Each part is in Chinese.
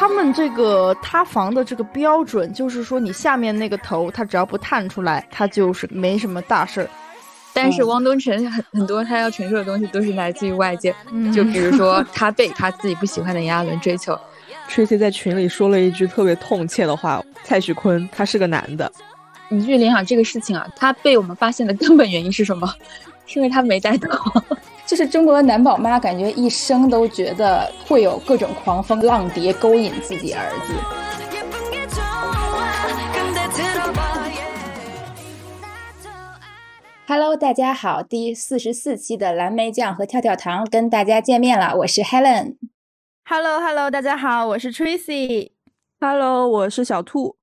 他们这个塌房的这个标准，就是说你下面那个头，它只要不探出来，它就是没什么大事儿。但是汪东城很很多他要承受的东西都是来自于外界，就比如说 他被他自己不喜欢的炎亚纶追求。Tracy 在群里说了一句特别痛切的话：蔡徐坤他是个男的。你去联想这个事情啊，他被我们发现的根本原因是什么？是因为他没带套。就是中国的男宝妈，感觉一生都觉得会有各种狂风浪蝶勾引自己儿子。Hello，大家好，第四十四期的蓝莓酱和跳跳糖跟大家见面了，我是 Helen。Hello，Hello，大家好，我是 Tracy。Hello，我是小兔。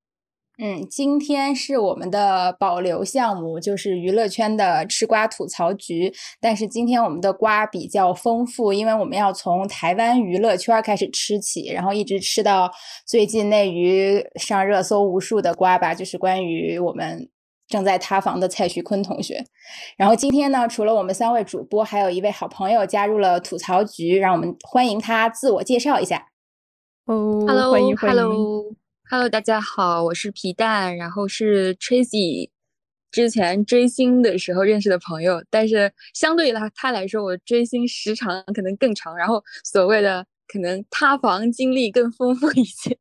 嗯，今天是我们的保留项目，就是娱乐圈的吃瓜吐槽局。但是今天我们的瓜比较丰富，因为我们要从台湾娱乐圈开始吃起，然后一直吃到最近内娱上热搜无数的瓜吧，就是关于我们正在塌房的蔡徐坤同学。然后今天呢，除了我们三位主播，还有一位好朋友加入了吐槽局，让我们欢迎他自我介绍一下。哦，Hello，欢迎欢迎。Hello，大家好，我是皮蛋，然后是 Tracy，之前追星的时候认识的朋友，但是相对于他他来说，我追星时长可能更长，然后所谓的可能塌房经历更丰富一些。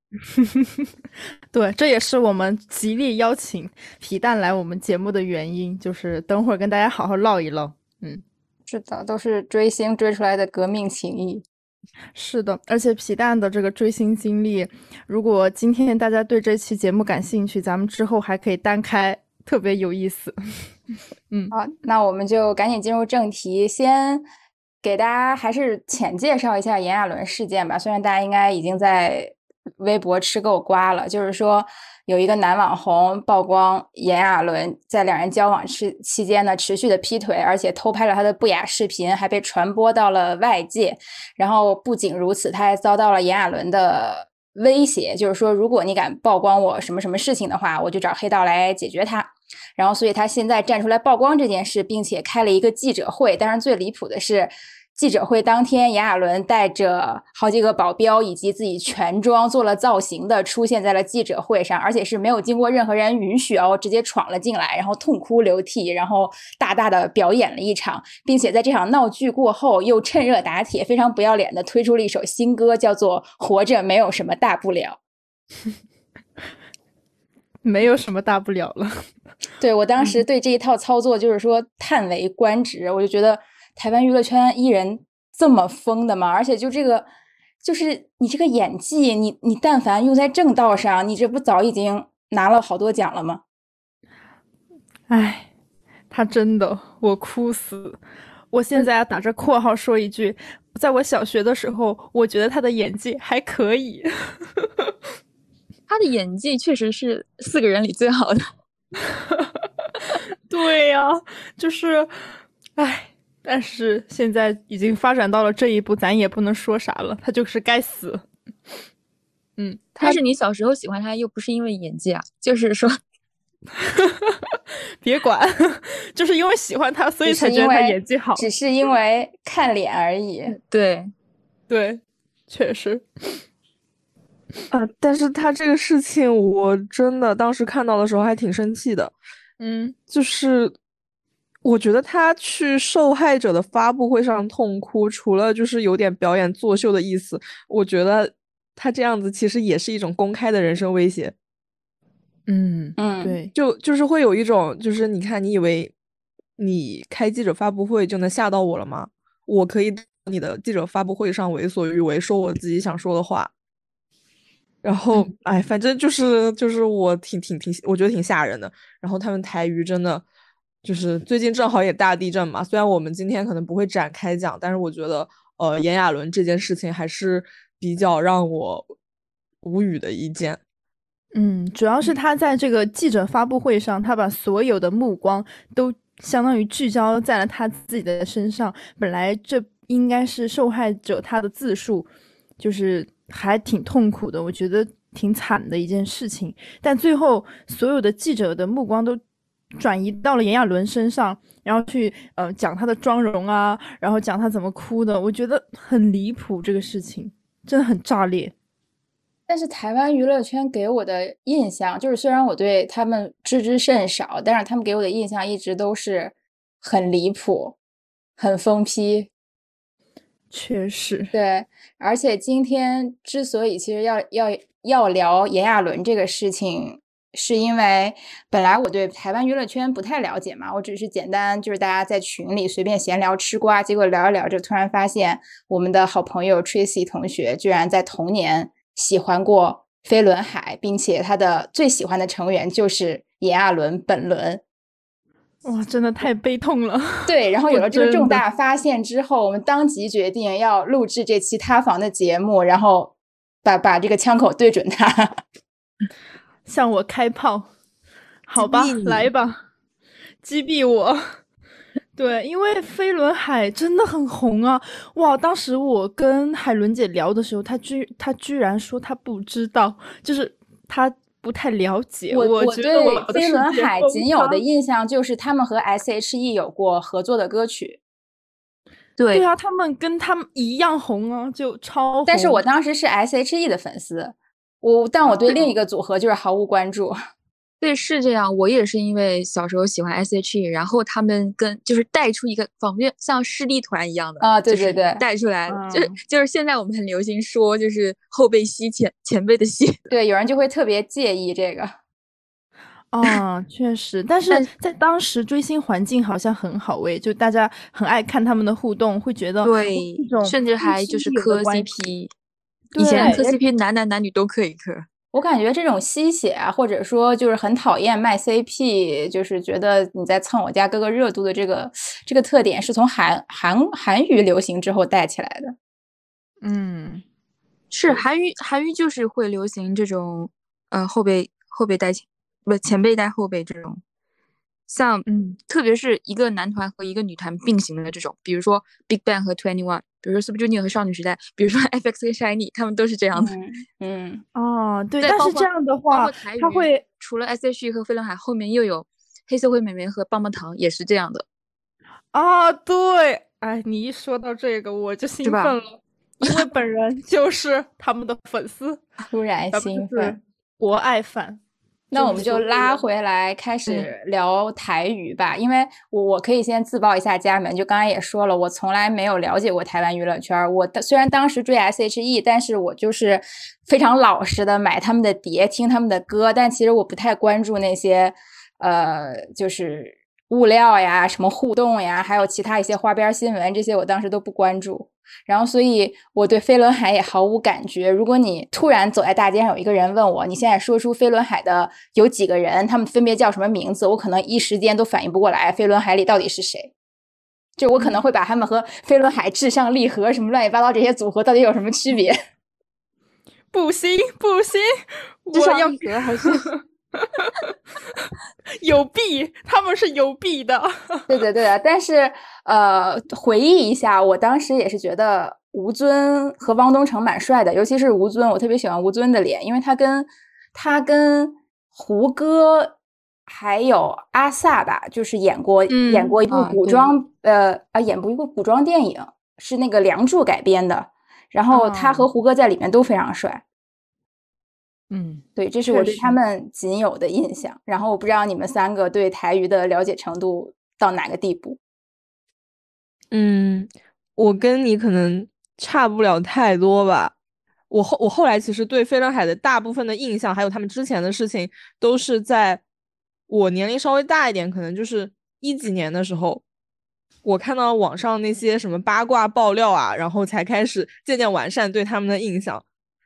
对，这也是我们极力邀请皮蛋来我们节目的原因，就是等会儿跟大家好好唠一唠。嗯，是的，都是追星追出来的革命情谊。是的，而且皮蛋的这个追星经历，如果今天大家对这期节目感兴趣，咱们之后还可以单开，特别有意思。嗯，好，那我们就赶紧进入正题，先给大家还是浅介绍一下炎亚纶事件吧。虽然大家应该已经在微博吃够瓜了，就是说。有一个男网红曝光炎亚纶在两人交往期期间呢，持续的劈腿，而且偷拍了他的不雅视频，还被传播到了外界。然后不仅如此，他还遭到了炎亚纶的威胁，就是说，如果你敢曝光我什么什么事情的话，我就找黑道来解决他。然后，所以他现在站出来曝光这件事，并且开了一个记者会。当然，最离谱的是。记者会当天，炎亚纶带着好几个保镖以及自己全装做了造型的出现在了记者会上，而且是没有经过任何人允许哦，直接闯了进来，然后痛哭流涕，然后大大的表演了一场，并且在这场闹剧过后又趁热打铁，非常不要脸的推出了一首新歌，叫做《活着没有什么大不了》，没有什么大不了了。对我当时对这一套操作就是说叹为观止，我就觉得。台湾娱乐圈艺人这么疯的吗？而且就这个，就是你这个演技，你你但凡用在正道上，你这不早已经拿了好多奖了吗？哎，他真的，我哭死！我现在要打着括号说一句，在我小学的时候，我觉得他的演技还可以。他的演技确实是四个人里最好的。对呀，就是，哎。但是现在已经发展到了这一步，咱也不能说啥了，他就是该死。嗯，但是你小时候喜欢他，又不是因为演技啊，就是说，别管，就是因为喜欢他，所以才觉得他演技好，只是因为看脸而已。对，对，确实。啊，但是他这个事情，我真的当时看到的时候还挺生气的。嗯，就是。我觉得他去受害者的发布会上痛哭，除了就是有点表演作秀的意思，我觉得他这样子其实也是一种公开的人身威胁。嗯嗯，对，就就是会有一种，就是你看，你以为你开记者发布会就能吓到我了吗？我可以你的记者发布会上为所欲为，说我自己想说的话。然后，哎，反正就是就是我挺挺挺，我觉得挺吓人的。然后他们台娱真的。就是最近正好也大地震嘛，虽然我们今天可能不会展开讲，但是我觉得，呃，炎亚纶这件事情还是比较让我无语的一件。嗯，主要是他在这个记者发布会上，他把所有的目光都相当于聚焦在了他自己的身上。本来这应该是受害者他的自述，就是还挺痛苦的，我觉得挺惨的一件事情。但最后所有的记者的目光都。转移到了炎亚纶身上，然后去呃讲他的妆容啊，然后讲他怎么哭的，我觉得很离谱，这个事情真的很炸裂。但是台湾娱乐圈给我的印象就是，虽然我对他们知之甚少，但是他们给我的印象一直都是很离谱、很疯批。确实，对，而且今天之所以其实要要要聊炎亚纶这个事情，是因为本来我对台湾娱乐圈不太了解嘛，我只是简单就是大家在群里随便闲聊吃瓜，结果聊着聊着，突然发现我们的好朋友 Tracy 同学居然在童年喜欢过飞轮海，并且他的最喜欢的成员就是炎亚纶本轮。哇，真的太悲痛了。对，然后有了这个重大发现之后，我们当即决定要录制这期塌房的节目，然后把把这个枪口对准他。向我开炮，好吧来吧，击毙我。对，因为飞轮海真的很红啊！哇，当时我跟海伦姐聊的时候，她居她居然说她不知道，就是她不太了解。我我觉得我的对飞轮海仅有的印象就是他们和 S.H.E 有过合作的歌曲，对对啊，他们跟他们一样红啊，就超红。但是我当时是 S.H.E 的粉丝，我但我对哦另一个组合就是毫无关注。对，是这样。我也是因为小时候喜欢 S.H.E，然后他们跟就是带出一个仿佛像师弟团一样的啊对对对带出来，就是嗯就是现在我们很流行说就是后辈吸前前辈的吸，对，有人就会特别介意这个。啊，确实，但是在当时追星环境好像很好诶，就大家很爱看他们的互动，会觉得对，甚至还就是磕 CP，以前磕 CP 男男男女都可以磕。我感觉这种吸血啊，或者说就是很讨厌卖 CP，就是觉得你在蹭我家哥哥热度的这个这个特点，是从韩韩韩语流行之后带起来的。嗯，是韩语，韩语就是会流行这种，呃，后辈后辈带前，不前辈带后辈这种，像，嗯，特别是一个男团和一个女团并行的这种，比如说 Big Bang 和 Twenty One，比如说 Super Junior 和少女时代，比如说 FX 和 Shiny，他们都是这样的。嗯嗯，哦，对，但是这样的话他会除了 S.H.E 和飞轮海，后面又有黑社会美眉和棒棒糖，也是这样的。啊，对，哎，你一说到这个，我就兴奋了，因为本人 就是他们的粉丝，突然兴奋。博爱粉。那我们就拉回。来开始聊台语吧，因为我我可以先自报一下家门，就刚才也说了，我从来没有了解过台湾娱乐圈儿。我的虽然当时追 S.H.E，但是我就是非常老实的买他们的碟，听他们的歌，但其实我不太关注那些呃，就是物料呀、什么互动呀，还有其他一些花边新闻，这些我当时都不关注。然后，所以我对飞轮海也毫无感觉。如果你突然走在大街上，有一个人问我，你现在说出飞轮海的有几个人，他们分别叫什么名字，我可能一时间都反应不过来，飞轮海里到底是谁。就我可能会把他们和飞轮海、至上励合什么乱七八糟这些组合到底有什么区别？不 行不行，我要励合还是 有弊，他们是有弊的。对对对的，但是呃，回忆一下，我当时也是觉得吴尊和汪东城蛮帅的，尤其是吴尊，我特别喜欢吴尊的脸，因为他跟他跟胡歌还有阿 sa 吧，就是演过、演嗯过一部古装、呃啊演过一部古装电影，是那个《梁祝》改编的，然后他和哦胡歌在里面都非常帅。嗯，对，这是我对他们仅有的印象。然后我不知道你们三个对台语的了解程度到哪个地步。嗯，我跟你可能差不了太多吧。我后我后来其实对飞轮海的大部分的印象，还有他们之前的事情，都是在我年龄稍微大一点，可能就是一几年的时候，我看到网上那些什么八卦爆料啊，然后才开始渐渐完善对他们的印象。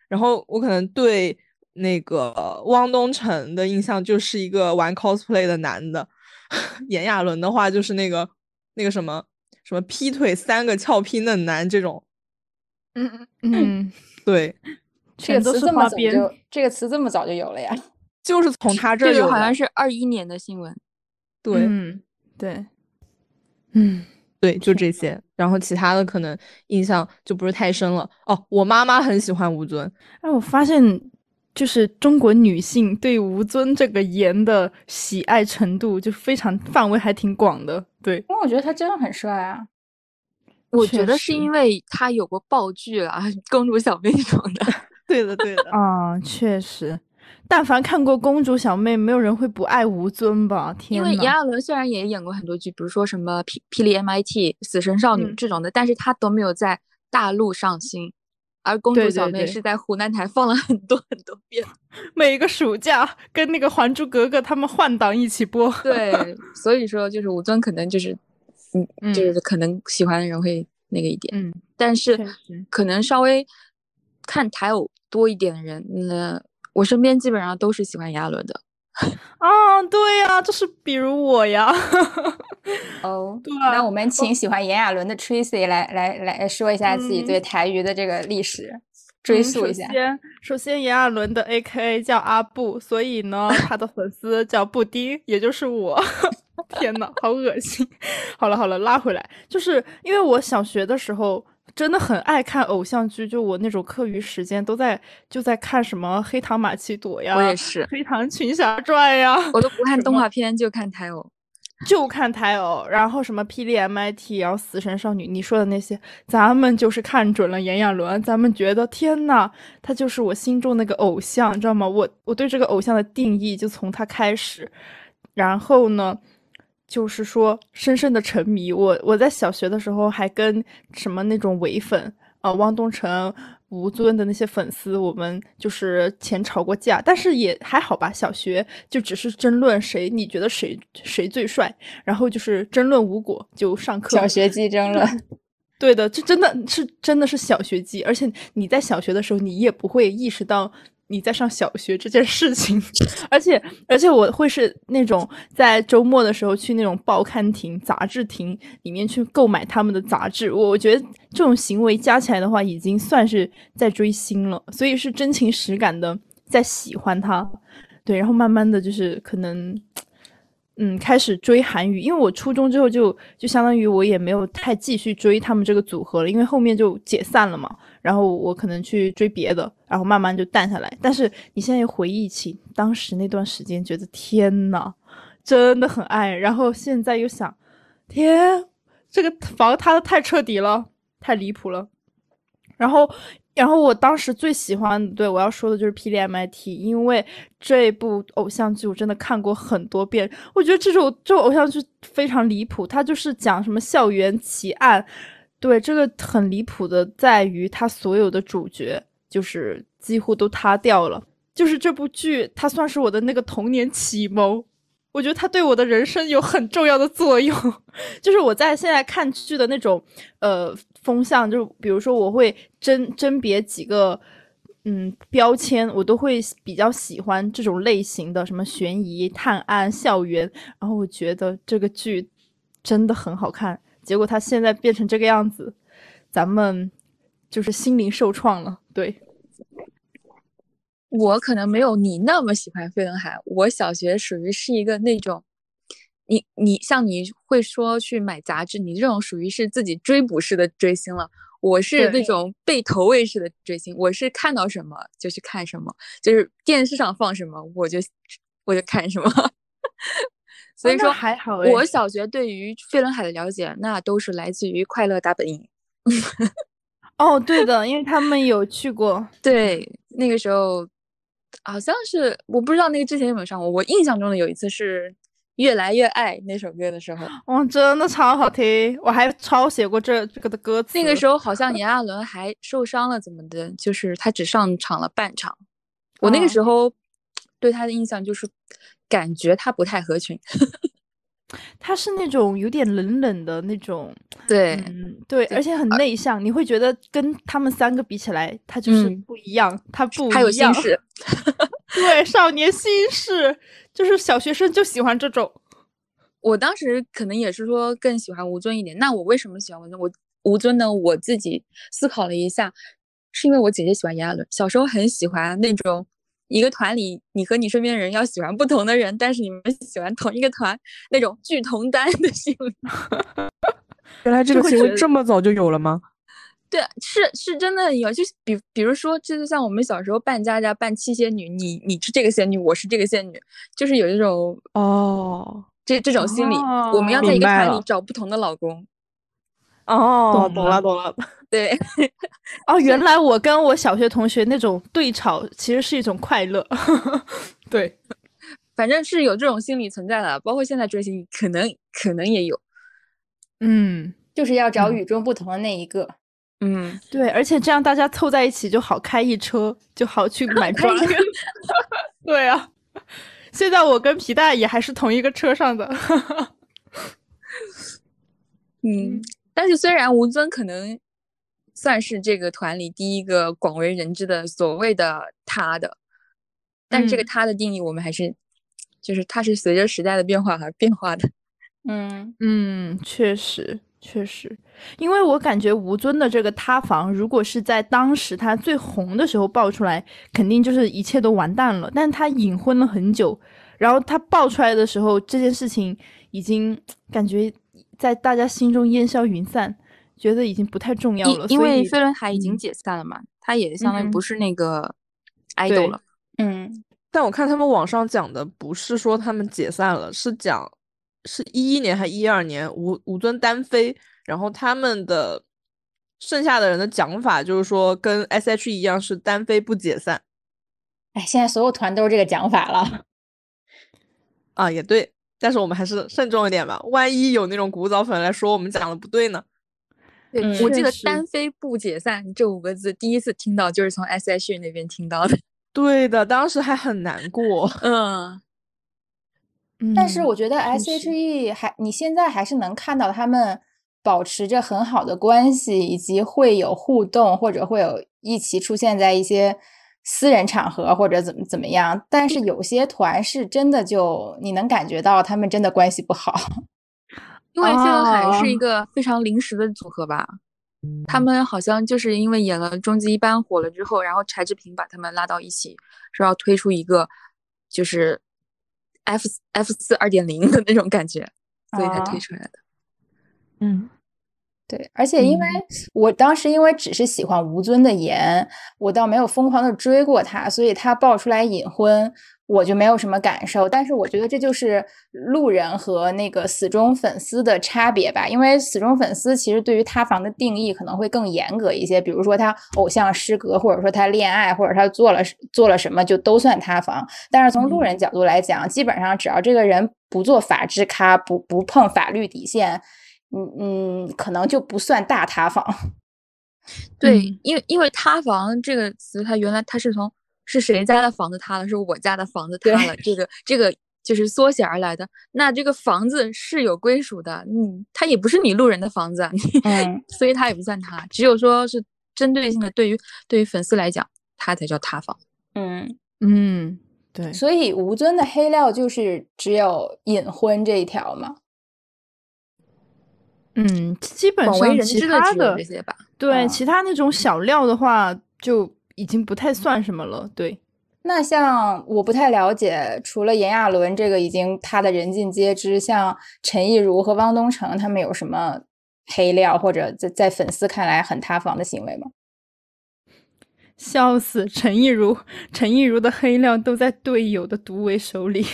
然后我可能对那个汪东城的印象就是一个玩 cosplay 的男的，炎亚纶的话就是那个那个什么什么劈腿三个俏皮嫩男这种，嗯嗯，对，这个都词这么早是花边。就这个词这么早就有了呀？就是从他这儿有这个好像是二一年的新闻。对、嗯，对，嗯，对，就这些，然后其他的可能印象就不是太深了。哦，我妈妈很喜欢吴尊，哎，我发现就是中国女性对吴尊这个颜的喜爱程度就非常范围还挺广的。对，因为我觉得他真的很帅啊。我觉得是因为他有过爆剧啊，公主小妹什么的。对的，对的。啊，确实，但凡看过《公主小妹》，没有人会不爱吴尊吧？天因为呐炎亚纶虽然也演过很多剧，比如说什么《霹霹雳 MIT》《死神少女》嗯这种的，但是他都没有在大陆上新。而《公主小妹》是在湖南台放了很多很多遍，每一个暑假跟那个《还珠格格》他们换档一起播。对，所以说就是吴尊可能就是，嗯，嗯就是可能喜欢的人会那个一点，嗯，但是可能稍微看台偶多一点的人，那我身边基本上都是喜欢炎亚纶的。啊，对呀、就是比如我呀。哦，对啊那我们请喜欢炎亚纶的 Tracy 来来来说一下自己嗯对台娱的这个历史，追嗯溯一下首。先，首先炎亚纶的 A K A 叫阿布，所以呢，他的粉丝叫布丁，也就是我。天呐，好恶心！好了好了，拉回来，就是因为我小学的时候真的很爱看偶像剧，就我那种课余时间都在就在看什么《黑糖玛奇朵》呀，我也是《黑糖群侠传》呀，我都不看动画片，就看台偶。就看台偶，然后什么霹雳 MIT，然后死神少女，你说的那些，咱们就是看准了炎亚纶，咱们觉得天呐，他就是我心中那个偶像，你知道吗？我我对这个偶像的定义就从他开始，然后呢，就是说深深的沉迷。我我在小学的时候还跟什么那种伪粉，呃，汪东城、吴尊的那些粉丝，我们就是前吵过架，但是也还好吧。小学就只是争论谁，你觉得谁谁最帅，然后就是争论无果，就上课。小学鸡争论，对的，这真的是真的是小学鸡，而且你在小学的时候，你也不会意识到你在上小学这件事情，而且而且我会是那种在周末的时候去那种报刊亭、杂志亭里面去购买他们的杂志，我觉得这种行为加起来的话，已经算是在追星了，所以是真情实感的在喜欢他，对，然后慢慢的就是可能。嗯，开始追韩语，因为我初中之后就就相当于我也没有太继续追他们这个组合了，因为后面就解散了嘛。然后我可能去追别的，然后慢慢就淡下来。但是你现在又回忆起当时那段时间，觉得天呐，真的很爱。然后现在又想，天，这个房塌的太彻底了，太离谱了。然后，然后我当时最喜欢，对我要说的就是《霹雳 MIT》，因为这部偶像剧我真的看过很多遍。我觉得这种这种偶像剧非常离谱，它就是讲什么校园奇案。对，这个很离谱的在于它所有的主角就是几乎都塌掉了。就是这部剧，它算是我的那个童年启蒙。我觉得它对我的人生有很重要的作用。就是我在现在看剧的那种呃风向，就比如说我会甄甄别几个嗯标签，我都会比较喜欢这种类型的，什么悬疑、探案、校园。然后我觉得这个剧真的很好看。结果它现在变成这个样子，咱们就是心灵受创了。对，我可能没有你那么喜欢飞轮海，我小学属于是一个那种，你你像你会说去买杂志，你这种属于是自己追捕式的追星了。我是那种被投喂式的追星，我是看到什么就去看什么，就是电视上放什么我就我就看什么。所以说还好我小学对于飞轮海的了解，那都是来自于《快乐大本营》。哦，对的，因为他们有去过。对，那个时候好像是我不知道那个之前有没有上过，我印象中的有一次是《越来越爱》那首歌的时候，哇，真的超好听！我还抄写过这这个的歌词。那个时候好像炎亚纶还受伤了，怎么的？就是他只上场了半场。我那个哦时候对他的印象就是感觉他不太合群。他是那种有点冷冷的那种，对，嗯，对，而且很内向，你会觉得跟他们三个比起来，他就是嗯不一样，他不他有一样心事。对，少年心事，就是小学生就喜欢这种。我当时可能也是说更喜欢吴尊一点。那我为什么喜欢吴尊？我吴尊呢？我自己思考了一下，是因为我姐姐喜欢炎亚纶，小时候很喜欢那种一个团里你和你身边的人要喜欢不同的人，但是你们喜欢同一个团那种聚同担的心理。原来这个行为这么早就有了吗？对，是是真的有，就比比如说，就是像我们小时候扮家家、扮七仙女，你你是这个仙女，我是这个仙女，就是有一种哦这这种心理，我们要在一个团里找不同的老公。哦，懂了懂了懂了。对，哦，原来我跟我小学同学那种对吵，其实是一种快乐。对，反正是有这种心理存在的，包括现在追星，可能可能也有。嗯，就是要找与众不同的那一个。嗯，对，而且这样大家凑在一起就好开一车，就好去买装。对啊，现在我跟皮蛋也还是同一个车上的。嗯，但是虽然吴尊可能算是这个团里第一个广为人知的所谓的他的，但是这个他的定义我们还是，就是他是随着时代的变化而变化的。嗯嗯，确实确实，因为我感觉吴尊的这个塌房，如果是在当时他最红的时候爆出来，肯定就是一切都完蛋了。但他隐婚了很久，然后他爆出来的时候，这件事情已经感觉在大家心中烟消云散，觉得已经不太重要了。因因为飞轮海已经嗯解散了嘛，他也相当于嗯不是那个对 idol 了。嗯但我看他们网上讲的不是说他们解散了，是讲是一一年还一二年吴吴尊单飞，然后他们的剩下的人的讲法就是说跟 S.H.E 一样是单飞不解散哎，现在所有团都是这个讲法了。啊，也对，但是我们还是慎重一点吧，万一有那种古早粉来说我们讲的不对呢？对，嗯我记得“单飞不解散”这五个字第一次听到就是从 S.H.E 那边听到的。对的，当时还很难过。嗯，但是嗯我觉得 S.H.E 还你现在还是能看到他们保持着很好的关系，以及会有互动，或者会有一起出现在一些私人场合或者怎么怎么样。但是有些团是真的就你能感觉到他们真的关系不好。因为飞轮海是一哦个非常临时的组合吧，他们好像就是因为演了《终极一班》火了之后，然后柴智屏把他们拉到一起，说要推出一个就是 F F 四二点零的那种感觉，所以才推啊出来的。嗯，对，而且因为嗯我当时因为只是喜欢吴尊的颜，我倒没有疯狂的追过他，所以他爆出来隐婚，我就没有什么感受。但是我觉得这就是路人和那个死忠粉丝的差别吧，因为死忠粉丝其实对于塌房的定义可能会更严格一些，比如说他偶像失格，或者说他恋爱，或者他做了做了什么就都算塌房。但是从路人角度来讲，基本上只要这个人不做法制咖，不不碰法律底线。嗯嗯，可能就不算大塌房。对，嗯因为因为塌房这个词，它原来它是从是谁家的房子塌了，是我家的房子塌了，这个这个就是缩写而来的。那这个房子是有归属的，嗯，它也不是你路人的房子嗯 所以它也不算塌，只有说是针对性的，对于对于粉丝来讲，它才叫塌房。嗯，嗯，对，所以吴尊的黑料就是只有隐婚这一条嘛。嗯，基本为上其他的这些吧。对啊其他那种小料的话，就已经不太算什么了。对，那像我不太了解，除了炎亚纶这个已经他的人尽皆知，像陈亦儒和汪东城他们有什么黑料或者在在粉丝看来很塌房的行为吗？笑死！陈亦儒，陈亦儒的黑料都在队友的独尾手里，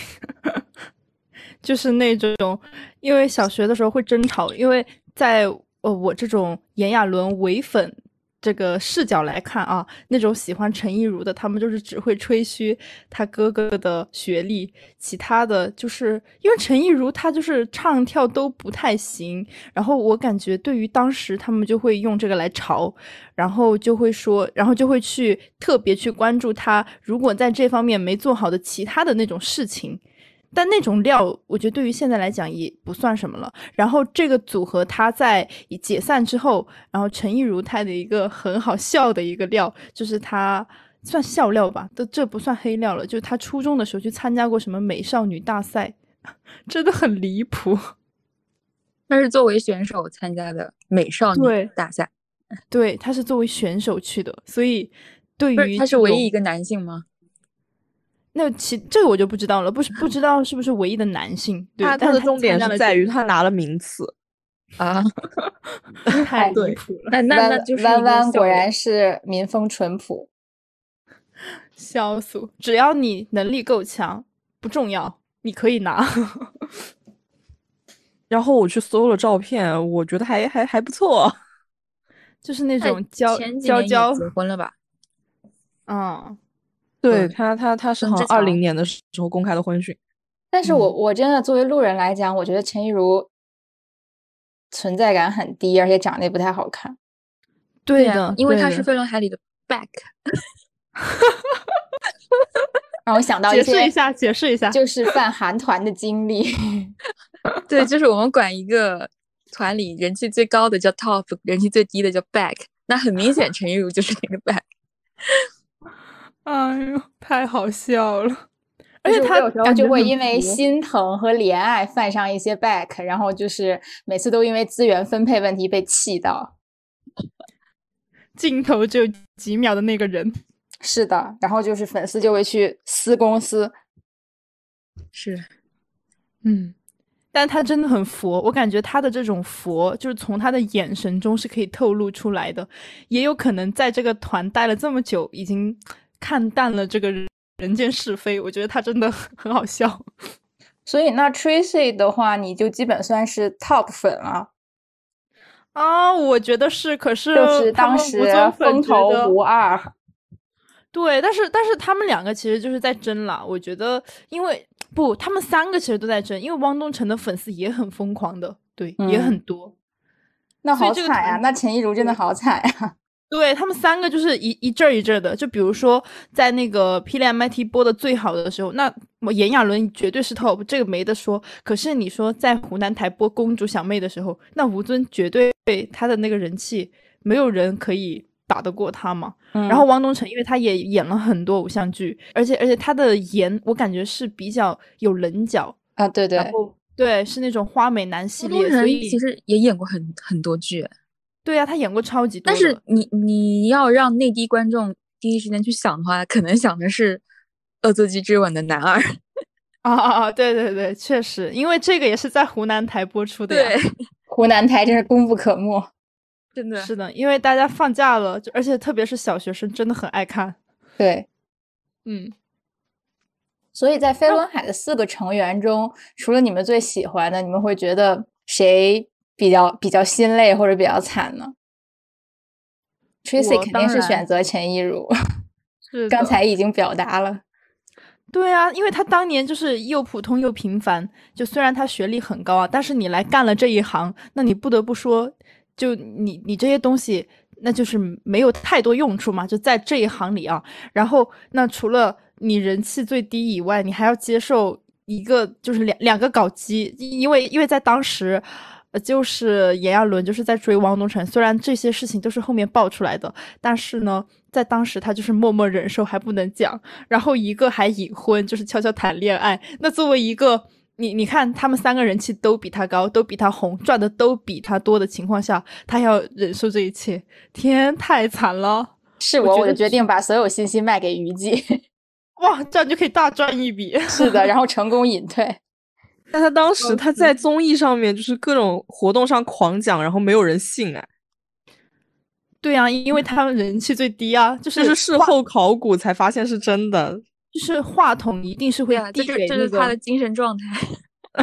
就是那种，因为小学的时候会争吵，因为在呃我这种炎亚纶伪粉这个视角来看啊，那种喜欢陈亦儒的，他们就是只会吹嘘他哥哥的学历，其他的就是因为陈亦儒他就是唱跳都不太行，然后我感觉对于当时他们就会用这个来嘲，然后就会说，然后就会去特别去关注他如果在这方面没做好的其他的那种事情。但那种料，我觉得对于现在来讲也不算什么了。然后这个组合他在解散之后，然后陈亦如他的一个很好笑的一个料，就是他算笑料吧，都这不算黑料了。就是他初中的时候去参加过什么美少女大赛，真的很离谱。那是作为选手参加的美少女大赛，对，他是作为选手去的，所以对于是他是唯一一个男性吗？那其这个我就不知道了，不是不知道是不是唯一的男性。对，他他的重点是在于他拿了名次。啊，太离谱了，那那那就是弯弯果然是民风淳朴。笑死！只要你能力够强，不重要，你可以拿。然后我去搜了照片，我觉得还还还不错。就是那种娇娇娇，结婚了吧？嗯，对嗯他他他是好像二零年的时候公开的婚讯。但是我我真的作为路人来讲，我觉得陈亦如存在感很低，而且长得也不太好看。对的，啊因为他是飞轮海里的 back，让我想到一解释一下，解释一下，就 是犯韩团的经历。对，就是我们管一个团里人气最高的叫 top，人气最低的叫 back。那很明显，陈亦如就是那个 back。哎呦，太好笑了。而且他有时候就感觉会因为心疼和怜爱犯上一些 back，然后就是每次都因为资源分配问题被气到。镜头只有几秒的那个人，是的，然后就是粉丝就会去撕公司。是，嗯，但他真的很佛，我感觉他的这种佛，就是从他的眼神中是可以透露出来的，也有可能在这个团待了这么久，已经看淡了这个人人间是非。我觉得他真的很好笑。所以那 Tracy 的话，你就基本算是 top 粉了，啊，我觉得是，可是就是当时风头无二。对，但是但是他们两个其实就是在争了。我觉得，因为不，他们三个其实都在争，因为汪东城的粉丝也很疯狂的，对，也很嗯多。那好惨呀、团那陈亦儒真的好惨呀、对他们三个就是一一阵儿一阵儿的，就比如说在那个霹雳 MIT 播的最好的时候，那我炎亚纶绝对是 top，这个没得说。可是你说在湖南台播公主小妹的时候，那吴尊绝对他的那个人气，没有人可以打得过他嘛。嗯然后汪东城，因为他也演了很多偶像剧，而且而且他的颜我感觉是比较有棱角，啊，对对然，后对是那种花美男系列，所以其实也演过很很多剧，对啊，他演过超级多但。是你你要让内地观众第一时间去想的话，可能想的是《恶作剧之吻》的男二。啊啊啊！对对对，确实，因为这个也是在湖南台播出的呀。对，湖南台真是功不可没。真的是的，因为大家放假了，就而且特别是小学生，真的很爱看。对，嗯，所以在飞轮海的四个成员中，除了你们最喜欢的，你们会觉得谁比较比较心累或者比较惨呢？Tracy 肯定是选择陈亦儒，是刚才已经表达了。对啊，因为他当年就是又普通又平凡，就虽然他学历很高啊，但是你来干了这一行，那你不得不说，就你你这些东西，那就是没有太多用处嘛，就在这一行里啊。然后那除了你人气最低以外，你还要接受一个就是两两个搞基，因为因为在当时。呃就是炎亚纶就是在追汪东城，虽然这些事情都是后面爆出来的，但是呢，在当时他就是默默忍受，还不能讲。然后一个还隐婚，就是悄悄谈恋爱。那作为一个你你看，他们三个人气都比他高，都比他红，赚的都比他多的情况下，他要忍受这一切，天，太惨了！是我，我就决我觉得是定把所有信息卖给虞姬。哇，这样就可以大赚一笔。是的，然后成功隐退。但他当时他在综艺上面就是各种活动上狂讲，然后没有人信哎，对啊，因为他们人气最低啊，就是就是事后考古才发现是真的。就是话筒一定是会对啊，这递给那是这是他的。精神状态。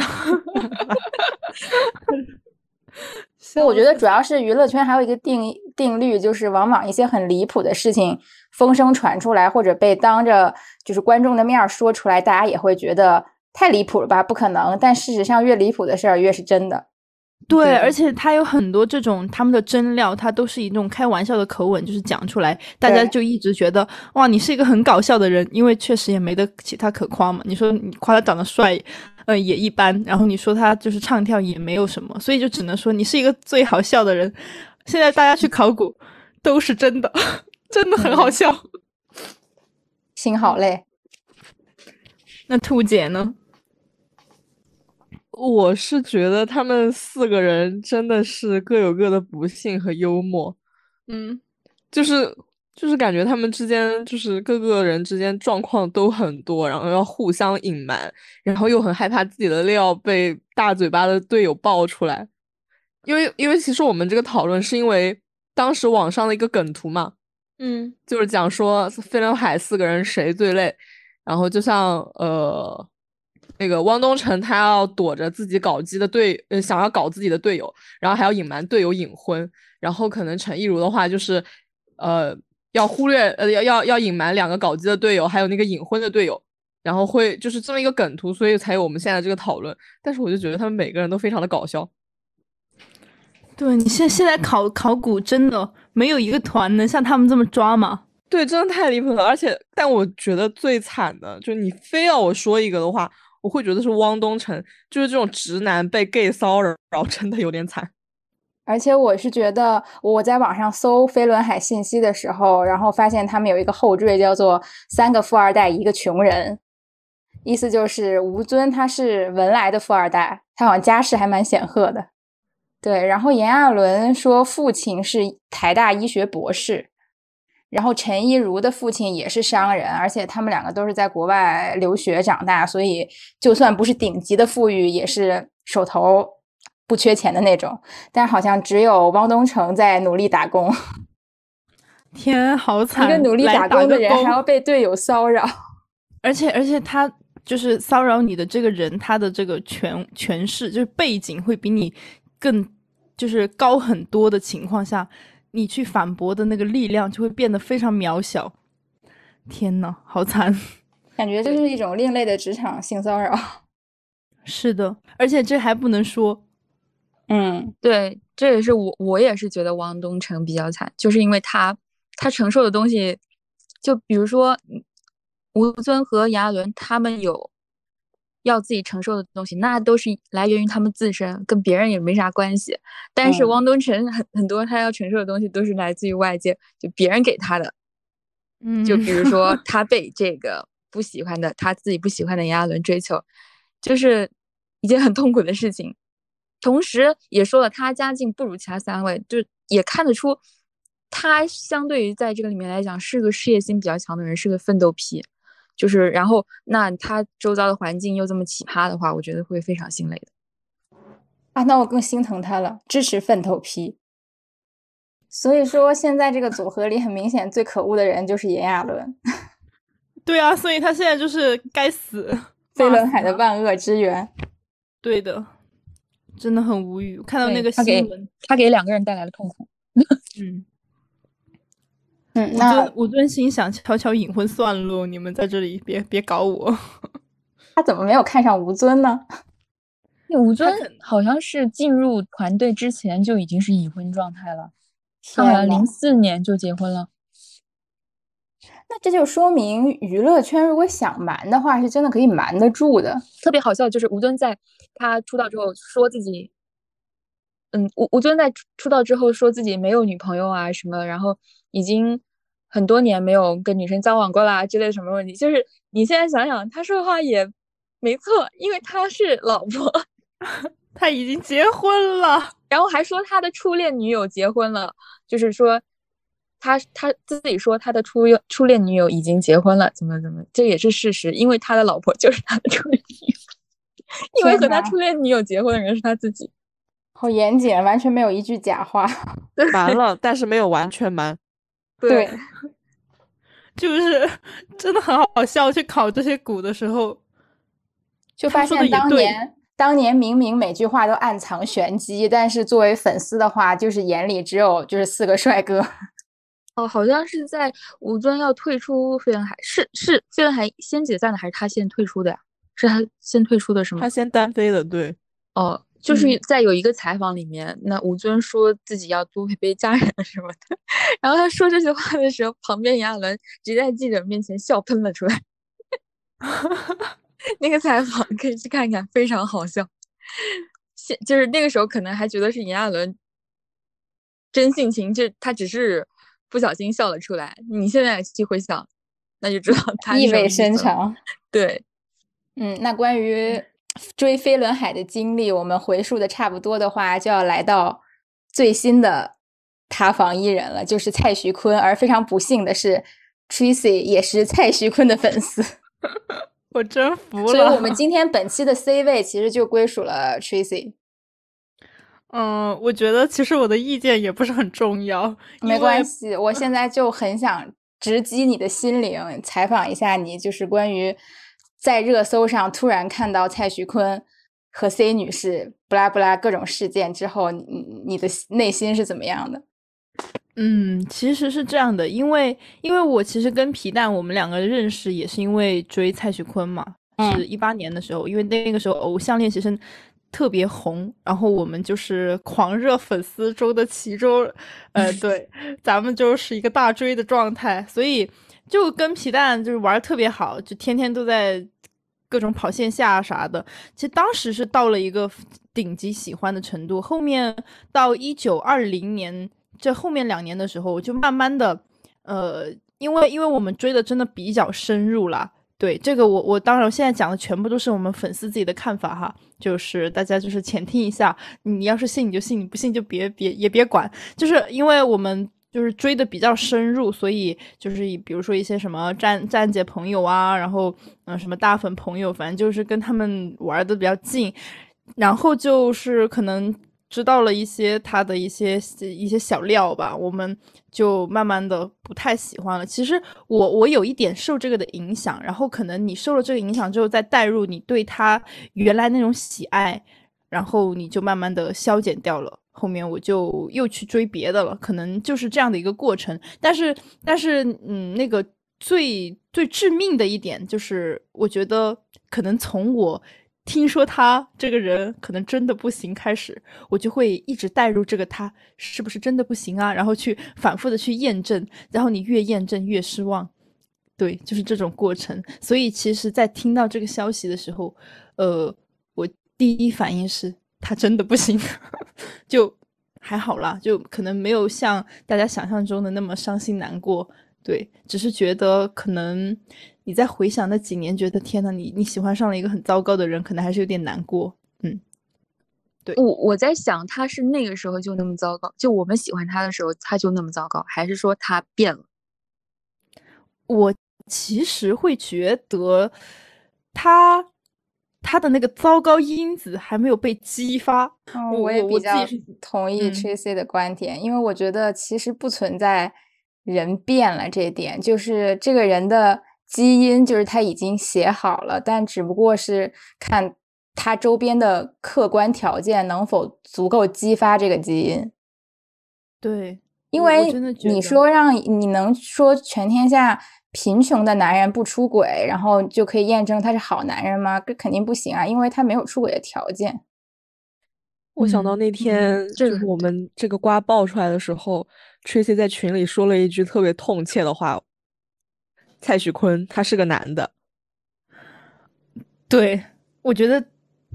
所以我觉得主要是娱乐圈还有一个定定律，就是往往一些很离谱的事情风声传出来，或者被当着就是观众的面儿说出来，大家也会觉得太离谱了吧？不可能。但事实上，越离谱的事儿越是真的。对，对而且他有很多这种他们的真料，他都是以那种开玩笑的口吻，就是讲出来，大家就一直觉得哇，你是一个很搞笑的人，因为确实也没得其他可夸嘛。你说你夸他长得帅，呃，也一般，然后你说他就是唱跳也没有什么，所以就只能说你是一个最好笑的人。现在大家去考古都是真的，真的很好笑。心好累。那兔姐呢？我是觉得他们四个人真的是各有各的不幸和幽默，嗯，就是就是感觉他们之间就是各个人之间状况都很多，然后要互相隐瞒，然后又很害怕自己的料被大嘴巴的队友爆出来，因为因为其实我们这个讨论是因为当时网上的一个梗图嘛，嗯。就是讲说飞轮海四个人谁最累，然后就像呃那个汪东城他要躲着自己搞基的队，呃，想要搞自己的队友，然后还要隐瞒队友隐婚，然后可能陈亦儒的话就是，呃，要忽略，呃，要要要隐瞒两个搞基的队友，还有那个隐婚的队友，然后会就是这么一个梗图，所以才有我们现在这个讨论。但是我就觉得他们每个人都非常的搞笑。对你现现在考考古真的没有一个团能像他们这么抓吗？对，真的太离谱了。而且，但我觉得最惨的就是你非要我说一个的话。我会觉得是汪东城，就是这种直男被 gay 骚扰，真的有点惨。而且我是觉得，我在网上搜飞轮海信息的时候，然后发现他们有一个后缀叫做“三个富二代一个穷人”，意思就是吴尊他是文莱的富二代，他好像家世还蛮显赫的。对，然后炎亚纶说父亲是台大医学博士。然后陈亦儒的父亲也是商人，而且他们两个都是在国外留学长大，所以就算不是顶级的富裕，也是手头不缺钱的那种。但好像只有汪东城在努力打工。天，好惨！一个努力打工的人还要被队友骚扰，而且而且他就是骚扰你的这个人，他的这个权权势就是背景会比你更就是高很多的情况下。你去反驳的那个力量就会变得非常渺小。天呐，好惨！感觉这是一种另类的职场性骚扰。是的，而且这还不能说。嗯，对，这也是我我也是觉得汪东城比较惨，就是因为他他承受的东西，就比如说吴尊和炎亚纶他们有。要自己承受的东西，那都是来源于他们自身，跟别人也没啥关系。但是汪东城 很很多，他要承受的东西都是来自于外界，就别人给他的。嗯，就比如说 他被这个不喜欢的，他自己不喜欢的炎亚纶追求，就是一件很痛苦的事情。同时也说了，他家境不如其他三位，就也看得出，他相对于在这个里面来讲，是个事业心比较强的人，是个奋斗皮。就是，然后那他周遭的环境又这么奇葩的话，我觉得会非常心累的。啊，那我更心疼他了，支持粪头批。所以说，现在这个组合里很明显最可恶的人就是炎亚纶。对啊，所以他现在就是该死，飞轮海的万恶之源。对的，真的很无语。看到那个新闻，他给两个人带来了痛苦。嗯。嗯，吴尊吴尊心想悄悄隐婚算了，你们在这里别别搞我。他怎么没有看上吴尊呢？吴尊好像是进入团队之前就已经是已婚状态了，好像零四年就结婚了。那这就说明娱乐圈如果想瞒的话，是真的可以瞒得住的。特别好笑就是吴尊在他出道之后说自己，嗯，吴吴尊在出道之后说自己没有女朋友啊什么，然后。已经很多年没有跟女生交往过啦，之类什么问题？就是你现在想想，他说的话也没错，因为他是老婆，他已经结婚了，然后还说他的初恋女友结婚了，就是说他他自己说他的初初恋女友已经结婚了，怎么怎么，这也是事实，因为他的老婆就是他的初恋女友，因为和他初恋女友结婚的人是他自己，好严谨，完全没有一句假话，完了，但是没有完全瞒。对，就是 真的很好笑。去考这些股的时候，就发现当年当年明明每句话都暗藏玄机，但是作为粉丝的话，就是眼里只有就是四个帅哥。哦，好像是在吴尊要退出飞轮海，是是飞轮海先解散的，还是他先退出的呀？是他先退出的，是吗？他先单飞的，对。哦。就是在有一个采访里面，那吴尊说自己要多陪陪家人什么的，然后他说这句话的时候，旁边炎亚纶直接在记者面前笑喷了出来。那个采访可以去看看，非常好笑。现就是那个时候可能还觉得是炎亚纶真性情，就他只是不小心笑了出来。你现在去回想，那就知道他意味深长。对，嗯，那关于。追飞轮海的经历，我们回溯的差不多的话，就要来到最新的塌房艺人了，就是蔡徐坤。而非常不幸的是，Tracy 也是蔡徐坤的粉丝，我真服了。所以我们今天本期的 C 位其实就归属了 Tracy。嗯，我觉得其实我的意见也不是很重要，没关系。我现在就很想直击你的心灵，采访一下你，就是关于。在热搜上突然看到蔡徐坤和 C 女士不拉不拉各种事件之后，你你的内心是怎么样的？嗯，其实是这样的，因为因为我其实跟皮蛋我们两个认识也是因为追蔡徐坤嘛，是一八年的时候，因为那个时候偶像练习生特别红，然后我们就是狂热粉丝中的其中，呃，对，咱们就是一个大追的状态，所以就跟皮蛋就是玩特别好，就天天都在各种跑线下啥的。其实当时是到了一个顶级喜欢的程度，后面到一九二零年。这后面两年的时候，我就慢慢的，呃，因为因为我们追的真的比较深入了，对这个我我当然现在讲的全部都是我们粉丝自己的看法哈，就是大家就是浅听一下，你要是信你就信，你不信就别别也别管，就是因为我们就是追的比较深入，所以就是以比如说一些什么站站姐朋友啊，然后嗯什么大粉朋友，反正就是跟他们玩的比较近，然后就是可能。知道了一些他的一些一些小料吧，我们就慢慢的不太喜欢了。其实我我有一点受这个的影响，然后可能你受了这个影响之后，再带入你对他原来那种喜爱，然后你就慢慢的消减掉了。后面我就又去追别的了，可能就是这样的一个过程。但是但是嗯，那个最最致命的一点就是，我觉得可能从我。听说他这个人可能真的不行，开始我就会一直带入这个他是不是真的不行啊，然后去反复的去验证，然后你越验证越失望，对，就是这种过程。所以其实，在听到这个消息的时候，呃，我第一反应是他真的不行，就还好啦，就可能没有像大家想象中的那么伤心难过，对，只是觉得可能。你在回想那几年，觉得天呐，你你喜欢上了一个很糟糕的人，可能还是有点难过。嗯，对我我在想，他是那个时候就那么糟糕，就我们喜欢他的时候他就那么糟糕，还是说他变了？我其实会觉得他他的那个糟糕因子还没有被激发。嗯，我也比较同意 Tracy 的观点，因为我觉得其实不存在人变了这一点，就是这个人的。基因就是他已经写好了，但只不过是看他周边的客观条件能否足够激发这个基因。对，因为你说让你能说全天下贫穷的男人不出轨，然后就可以验证他是好男人吗？这肯定不行啊，因为他没有出轨的条件。我想到那天就是我们这个瓜爆出来的时候，Tracy 在群里说了一句特别痛切的话。蔡徐坤他是个男的，对我觉得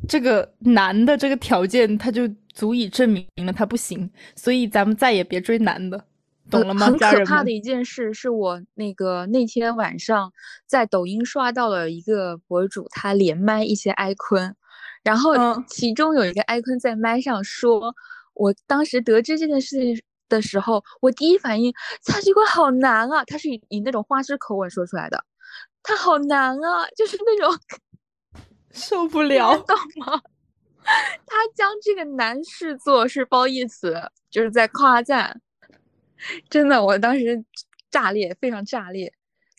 这个男的这个条件他就足以证明了他不行，所以咱们再也别追男的，懂了吗？很可怕的一件事是我那个那天晚上在抖音刷到了一个博主，他连麦一些哀坤，然后其中有一个哀坤在麦上说，我当时得知这件事情。的时候，我第一反应蔡徐坤好难啊！他是以以那种花枝口吻说出来的，他好难啊，就是那种 受不 了，懂吗？他将这个难视作是褒义词，就是在夸赞。真的，我当时炸裂，非常炸裂。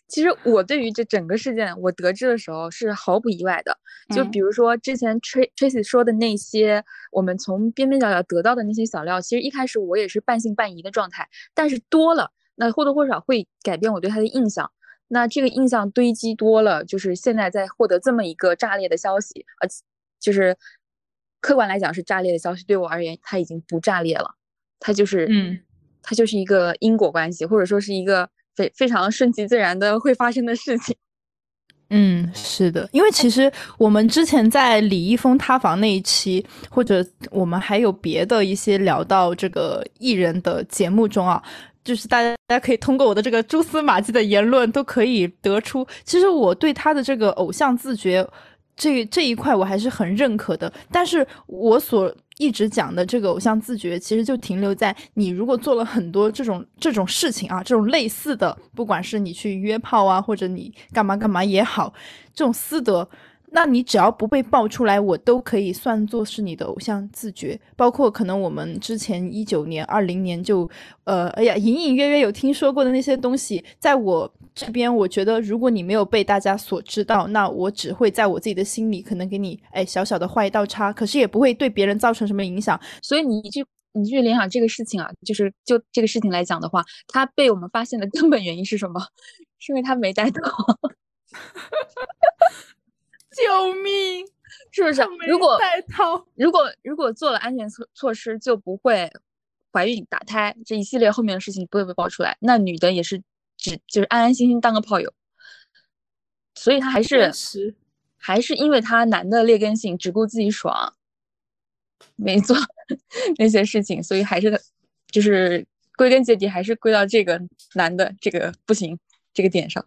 其实我对于这整个事件，我得知的时候是毫不意外的。就比如说之前 Tracy 说的那些，我们从边边角角得到的那些小料，其实一开始我也是半信半疑的状态。但是多了，那或多或少会改变我对他的印象。那这个印象堆积多了，就是现在在获得这么一个炸裂的消息，呃，就是客观来讲是炸裂的消息，对我而言，它已经不炸裂了。它就是，嗯，它就是一个因果关系，或者说是一个。非非常顺其自然的会发生的事情，嗯，是的，因为其实我们之前在李易峰塌房那一期，或者我们还有别的一些聊到这个艺人的节目中啊，就是大家大家可以通过我的这个蛛丝马迹的言论，都可以得出，其实我对他的这个偶像自觉这这一块我还是很认可的，但是我所。一直讲的这个偶像自觉，其实就停留在你如果做了很多这种这种事情啊，这种类似的，不管是你去约炮啊，或者你干嘛干嘛也好，这种私德，那你只要不被爆出来，我都可以算作是你的偶像自觉。包括可能我们之前一九年、二零年就，呃，哎呀，隐隐约约有听说过的那些东西，在我这边，我觉得如果你没有被大家所知道，那我只会在我自己的心里可能给你哎小小的画一道叉，可是也不会对别人造成什么影响。所以你一句你去联想这个事情啊，就是就这个事情来讲的话，他被我们发现的根本原因是什么？是因为他没带套。救命！是不是？如果，如果如果做了安全措措施，就不会怀孕、打胎这一系列后面的事情不会被爆出来。那女的也是只就是安安心心当个炮友，所以他还是还是因为他男的劣根性，只顾自己爽，没做 那些事情，所以还是就是归根结底还是归到这个男的这个不行这个点上。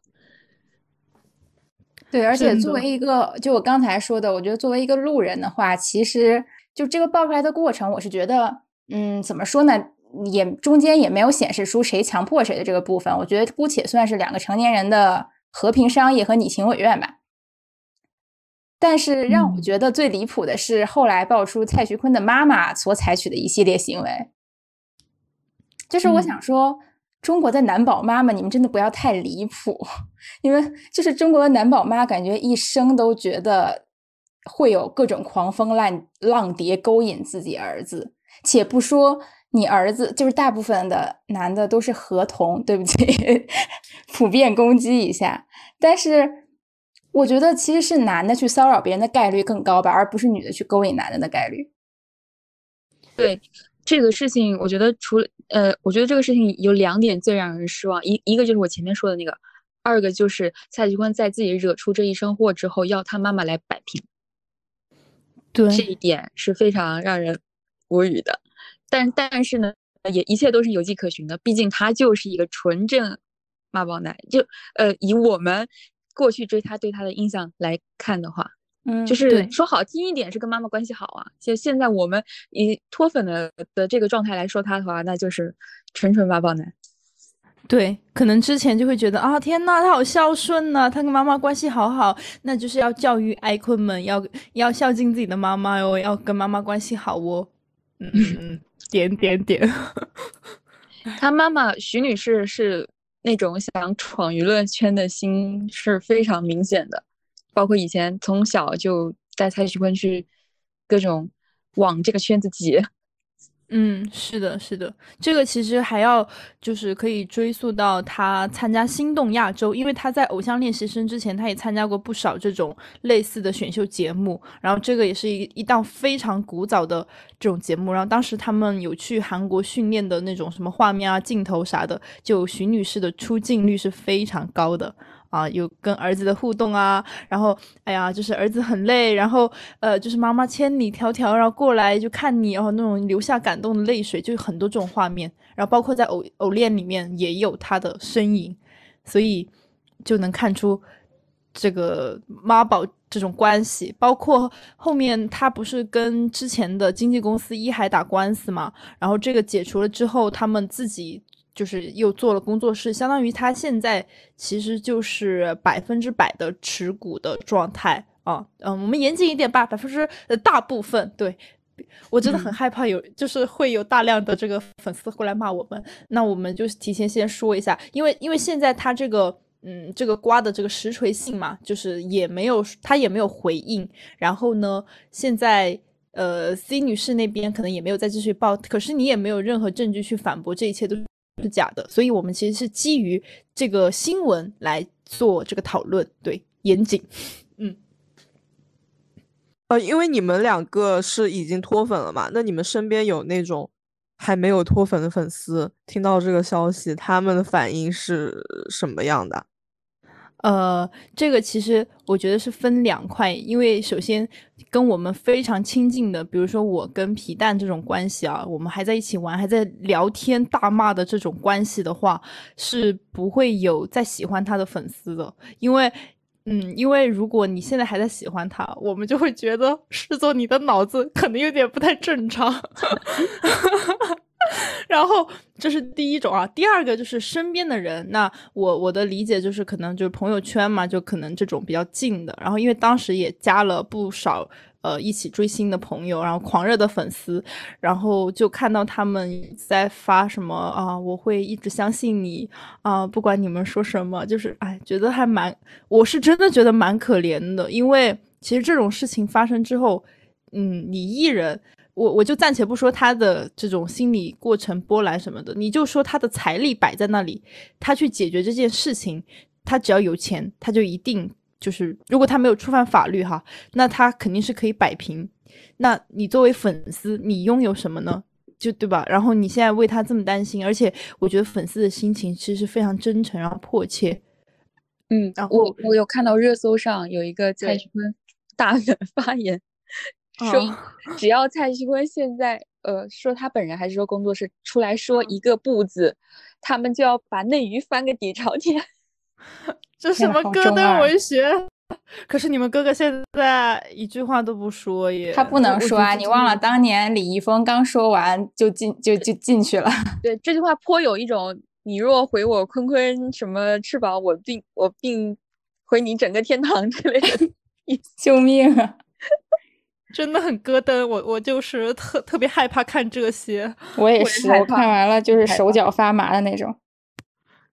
对，而且作为一个，就我刚才说的，我觉得作为一个路人的话，其实就这个爆出来的过程，我是觉得，嗯，怎么说呢，也中间也没有显示出谁强迫谁的这个部分，我觉得姑且算是两个成年人的和平商议和你情我愿吧。但是让我觉得最离谱的是，后来爆出蔡徐坤的妈妈所采取的一系列行为，就是我想说。中国的男宝妈们，你们真的不要太离谱，因为就是中国的男宝妈，感觉一生都觉得会有各种狂风浪浪蝶勾引自己儿子。且不说你儿子，就是大部分的男的都是合同，对不起，普遍攻击一下。但是我觉得其实是男的去骚扰别人的概率更高吧，而不是女的去勾引男的的概率。对。这个事情，我觉得除了呃，我觉得这个事情有两点最让人失望，一一个就是我前面说的那个，二个就是蔡徐坤在自己惹出这一身祸之后，要他妈妈来摆平，对这一点是非常让人无语的。但但是呢，也一切都是有迹可循的，毕竟他就是一个纯正妈宝男，就呃，以我们过去追他对他的印象来看的话。嗯，就是说好听一点是跟妈妈关系好啊。就现在我们以脱粉的的这个状态来说他的话，那就是纯纯妈宝男。对，可能之前就会觉得啊，天呐，他好孝顺呐，他跟妈妈关系好好，那就是要教育爱坤们要要孝敬自己的妈妈哟，要跟妈妈关系好哦。嗯嗯，点点点。他 妈妈徐女士是那种想闯娱乐圈的心是非常明显的。包括以前从小就带蔡徐坤去各种往这个圈子挤，嗯，是的，是的，这个其实还要就是可以追溯到他参加《心动亚洲》，因为他在《偶像练习生》之前，他也参加过不少这种类似的选秀节目，然后这个也是一一档非常古早的这种节目，然后当时他们有去韩国训练的那种什么画面啊、镜头啥的，就徐女士的出镜率是非常高的。啊，有跟儿子的互动啊，然后，哎呀，就是儿子很累，然后，呃，就是妈妈千里迢迢然后过来就看你，然后那种流下感动的泪水，就很多这种画面，然后包括在偶偶恋里面也有他的身影，所以就能看出这个妈宝这种关系，包括后面他不是跟之前的经纪公司一海打官司嘛，然后这个解除了之后，他们自己。就是又做了工作室，相当于他现在其实就是百分之百的持股的状态啊。嗯，我们严谨一点吧，百分之呃大部分。对我真的很害怕有，就是会有大量的这个粉丝过来骂我们。那我们就提前先说一下，因为因为现在他这个嗯这个瓜的这个实锤性嘛，就是也没有他也没有回应。然后呢，现在呃 C 女士那边可能也没有再继续报，可是你也没有任何证据去反驳这一切都。是假的，所以我们其实是基于这个新闻来做这个讨论，对，严谨，嗯，呃，因为你们两个是已经脱粉了嘛，那你们身边有那种还没有脱粉的粉丝，听到这个消息，他们的反应是什么样的？呃，这个其实我觉得是分两块，因为首先跟我们非常亲近的，比如说我跟皮蛋这种关系啊，我们还在一起玩，还在聊天大骂的这种关系的话，是不会有再喜欢他的粉丝的，因为，嗯，因为如果你现在还在喜欢他，我们就会觉得视作你的脑子可能有点不太正常。然后这是第一种啊，第二个就是身边的人。那我我的理解就是可能就是朋友圈嘛，就可能这种比较近的。然后因为当时也加了不少呃一起追星的朋友，然后狂热的粉丝，然后就看到他们在发什么啊，我会一直相信你啊，不管你们说什么，就是哎，觉得还蛮，我是真的觉得蛮可怜的，因为其实这种事情发生之后，嗯，你艺人。我我就暂且不说他的这种心理过程波澜什么的，你就说他的财力摆在那里，他去解决这件事情，他只要有钱，他就一定就是，如果他没有触犯法律哈，那他肯定是可以摆平。那你作为粉丝，你拥有什么呢？就对吧？然后你现在为他这么担心，而且我觉得粉丝的心情其实是非常真诚，然后迫切。嗯，然后我我有看到热搜上有一个蔡徐坤大粉发言。说只要蔡徐坤现在呃说他本人还是说工作室出来说一个不字，他们就要把内娱翻个底朝天。这什么歌德文学？可是你们哥哥现在一句话都不说耶。他不能说啊！你忘了当年李易峰刚说完就进就就进去了。对这句话颇有一种你若回我坤坤什么翅膀，我并我并回你整个天堂之类的。救命啊！真的很咯噔，我我就是特特别害怕看这些。我也是，我看完了就是手脚发麻的那种。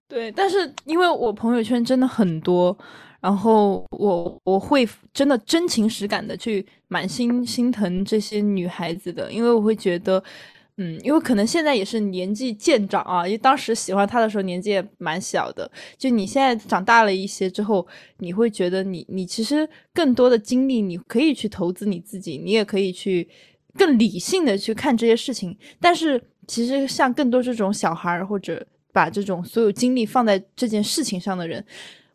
对，但是因为我朋友圈真的很多，然后我我会真的真情实感的去满心心疼这些女孩子的，因为我会觉得。嗯，因为可能现在也是年纪渐长啊，因为当时喜欢他的时候年纪也蛮小的。就你现在长大了一些之后，你会觉得你你其实更多的精力你可以去投资你自己，你也可以去更理性的去看这些事情。但是其实像更多这种小孩或者把这种所有精力放在这件事情上的人，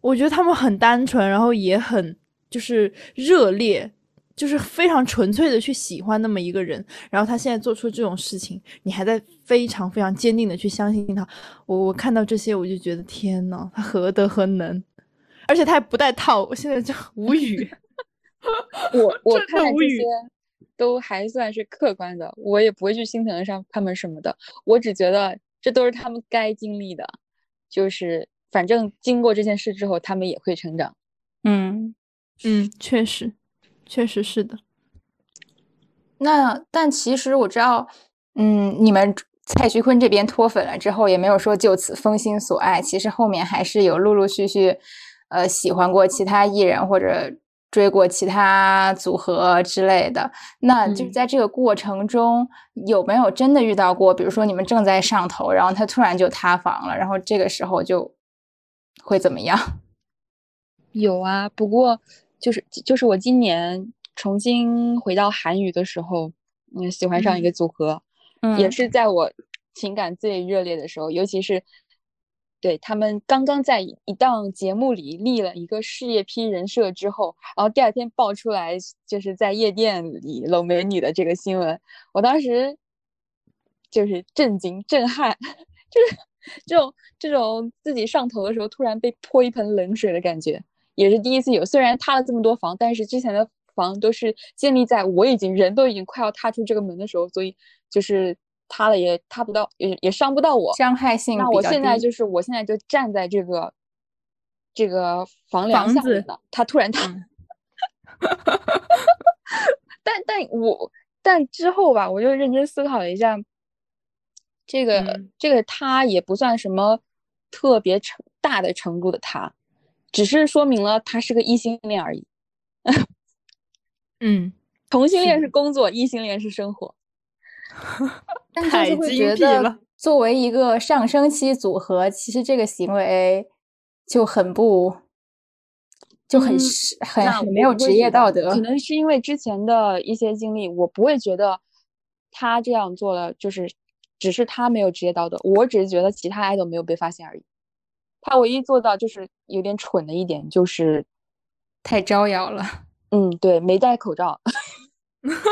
我觉得他们很单纯，然后也很就是热烈。就是非常纯粹的去喜欢那么一个人，然后他现在做出这种事情，你还在非常非常坚定的去相信他。我我看到这些，我就觉得天呐，他何德何能？而且他还不带套，我现在就 无语。我我看这些都还算是客观的，我也不会去心疼上他们什么的。我只觉得这都是他们该经历的，就是反正经过这件事之后，他们也会成长。嗯嗯，确实。确实是的，那但其实我知道，嗯，你们蔡徐坤这边脱粉了之后，也没有说就此封心所爱，其实后面还是有陆陆续续，呃，喜欢过其他艺人或者追过其他组合之类的。那就在这个过程中，有没有真的遇到过，比如说你们正在上头，然后他突然就塌房了，然后这个时候就会怎么样？有啊，不过。就是就是我今年重新回到韩语的时候，嗯，喜欢上一个组合，嗯，也是在我情感最热烈的时候，尤其是对他们刚刚在一档节目里立了一个事业批人设之后，然后第二天爆出来就是在夜店里搂美女的这个新闻，我当时就是震惊、震撼，就是这种这种自己上头的时候突然被泼一盆冷水的感觉。也是第一次有，虽然塌了这么多房，但是之前的房都是建立在我已经人都已经快要踏出这个门的时候，所以就是塌了也塌不到，也也伤不到我，伤害性。那我现在就是我现在就站在这个这个房梁下面了，它突然塌，但但我但之后吧，我就认真思考了一下，这个这个塌也不算什么特别成大的程度的塌。只是说明了他是个异性恋而已。嗯，同性恋是工作，异性恋是生活。太精辟了。作为一个上升期组合，其实这个行为就很不，就很很很没有职业道德。可能是因为之前的一些经历，我不会觉得他这样做了就是只是他没有职业道德，我只是觉得其他爱豆没有被发现而已。他唯一做到就是有点蠢的一点，就是太招摇了。嗯，对，没戴口罩。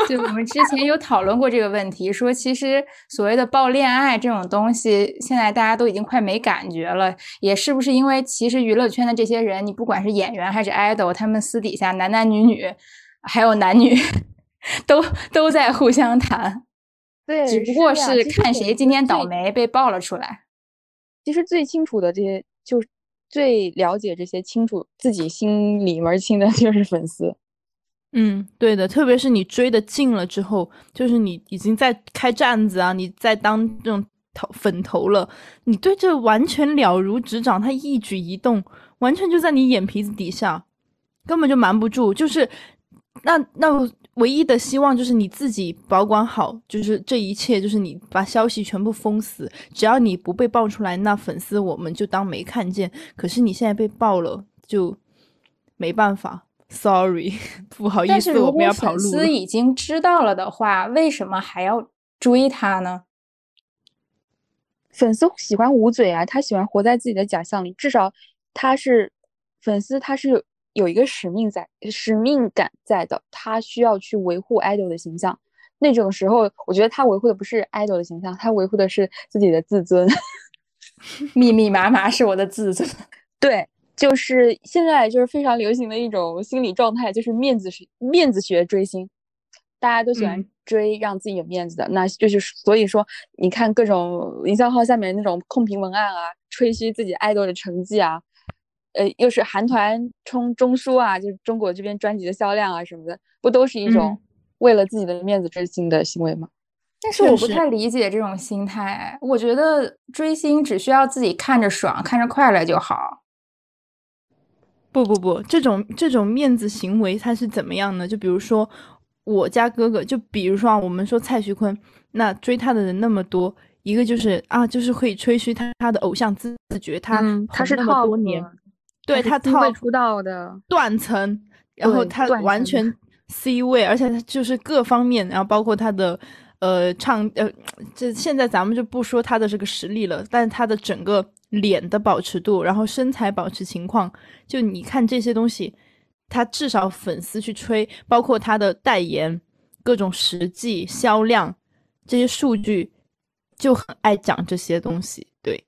就我们之前有讨论过这个问题，说其实所谓的爆恋爱这种东西，现在大家都已经快没感觉了。也是不是因为其实娱乐圈的这些人，你不管是演员还是 idol，他们私底下男男女女，还有男女，都都在互相谈。对，只不过是看谁今天倒霉被爆了出来。其实最清楚的这些，就最了解这些清楚自己心里门清的就是粉丝。嗯，对的，特别是你追的近了之后，就是你已经在开站子啊，你在当这种头粉头了，你对这完全了如指掌，他一举一动完全就在你眼皮子底下，根本就瞒不住。就是那那唯一的希望就是你自己保管好，就是这一切，就是你把消息全部封死，只要你不被爆出来，那粉丝我们就当没看见。可是你现在被爆了，就没办法。Sorry，不好意思，我们要跑路。粉丝已经知道了的话，为什么还要追他呢？粉丝喜欢捂嘴啊，他喜欢活在自己的假象里。至少他是粉丝，他是有有一个使命在，使命感在的。他需要去维护 idol 的形象。那种时候，我觉得他维护的不是 idol 的形象，他维护的是自己的自尊。密密麻麻是我的自尊，对。就是现在就是非常流行的一种心理状态，就是面子学面子学追星，大家都喜欢追让自己有面子的，那就是所以说，你看各种营销号下面那种控评文案啊，吹嘘自己爱豆的成绩啊，呃，又是韩团冲中枢啊，就是中国这边专辑的销量啊什么的，不都是一种为了自己的面子追星的行为吗？但是我不太理解这种心态，我觉得追星只需要自己看着爽、看着快乐就好。不不不，这种这种面子行为它是怎么样呢？就比如说我家哥哥，就比如说啊，我们说蔡徐坤，那追他的人那么多，一个就是啊，就是可以吹嘘他他的偶像自觉，他他是那么多年，对他套出道的断层，然后他完全 C 位，而且他就是各方面，然后包括他的呃唱呃，这现在咱们就不说他的这个实力了，但是他的整个。脸的保持度，然后身材保持情况，就你看这些东西，他至少粉丝去吹，包括他的代言，各种实际销量这些数据，就很爱讲这些东西。对，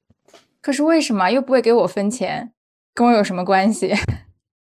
可是为什么又不会给我分钱？跟我有什么关系？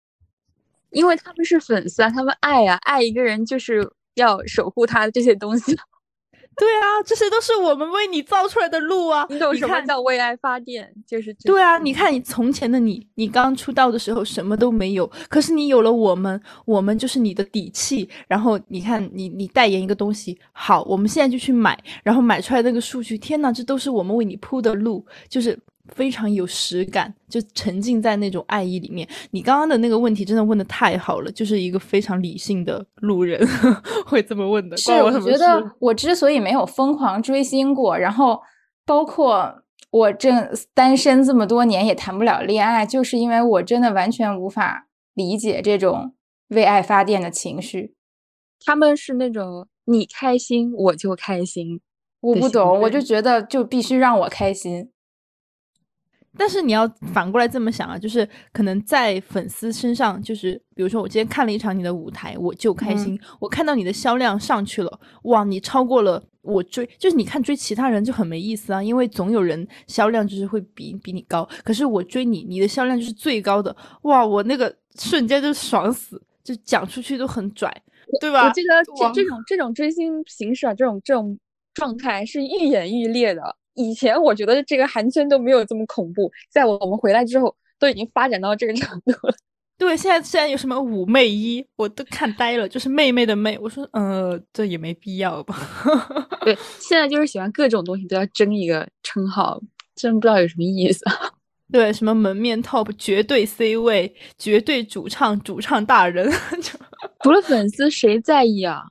因为他们是粉丝啊，他们爱啊，爱一个人就是要守护他的这些东西。对啊，这些都是我们为你造出来的路啊！你懂什么叫为爱发电？就是对啊，你看你从前的你，你刚出道的时候什么都没有，可是你有了我们，我们就是你的底气。然后你看你，你代言一个东西，好，我们现在就去买，然后买出来那个数据，天呐，这都是我们为你铺的路，就是。非常有实感，就沉浸在那种爱意里面。你刚刚的那个问题真的问的太好了，就是一个非常理性的路人 会这么问的。是，我觉得我之所以没有疯狂追星过，然后包括我正单身这么多年也谈不了恋爱，就是因为我真的完全无法理解这种为爱发电的情绪。他们是那种你开心我就开心，我不懂，我就觉得就必须让我开心。但是你要反过来这么想啊，就是可能在粉丝身上，就是比如说我今天看了一场你的舞台，我就开心。我看到你的销量上去了，哇，你超过了我追，就是你看追其他人就很没意思啊，因为总有人销量就是会比比你高。可是我追你，你的销量就是最高的，哇，我那个瞬间就爽死，就讲出去都很拽，对吧？我记得这这种这种追星形式啊，这种这种状态是愈演愈烈的。以前我觉得这个韩圈都没有这么恐怖，在我们回来之后，都已经发展到这个程度了。对，现在现在有什么五妹一，我都看呆了，就是妹妹的妹。我说，呃，这也没必要吧。对，现在就是喜欢各种东西都要争一个称号，真不知道有什么意思。对，什么门面 top 绝对 C 位，绝对主唱主唱大人，除了粉丝谁在意啊？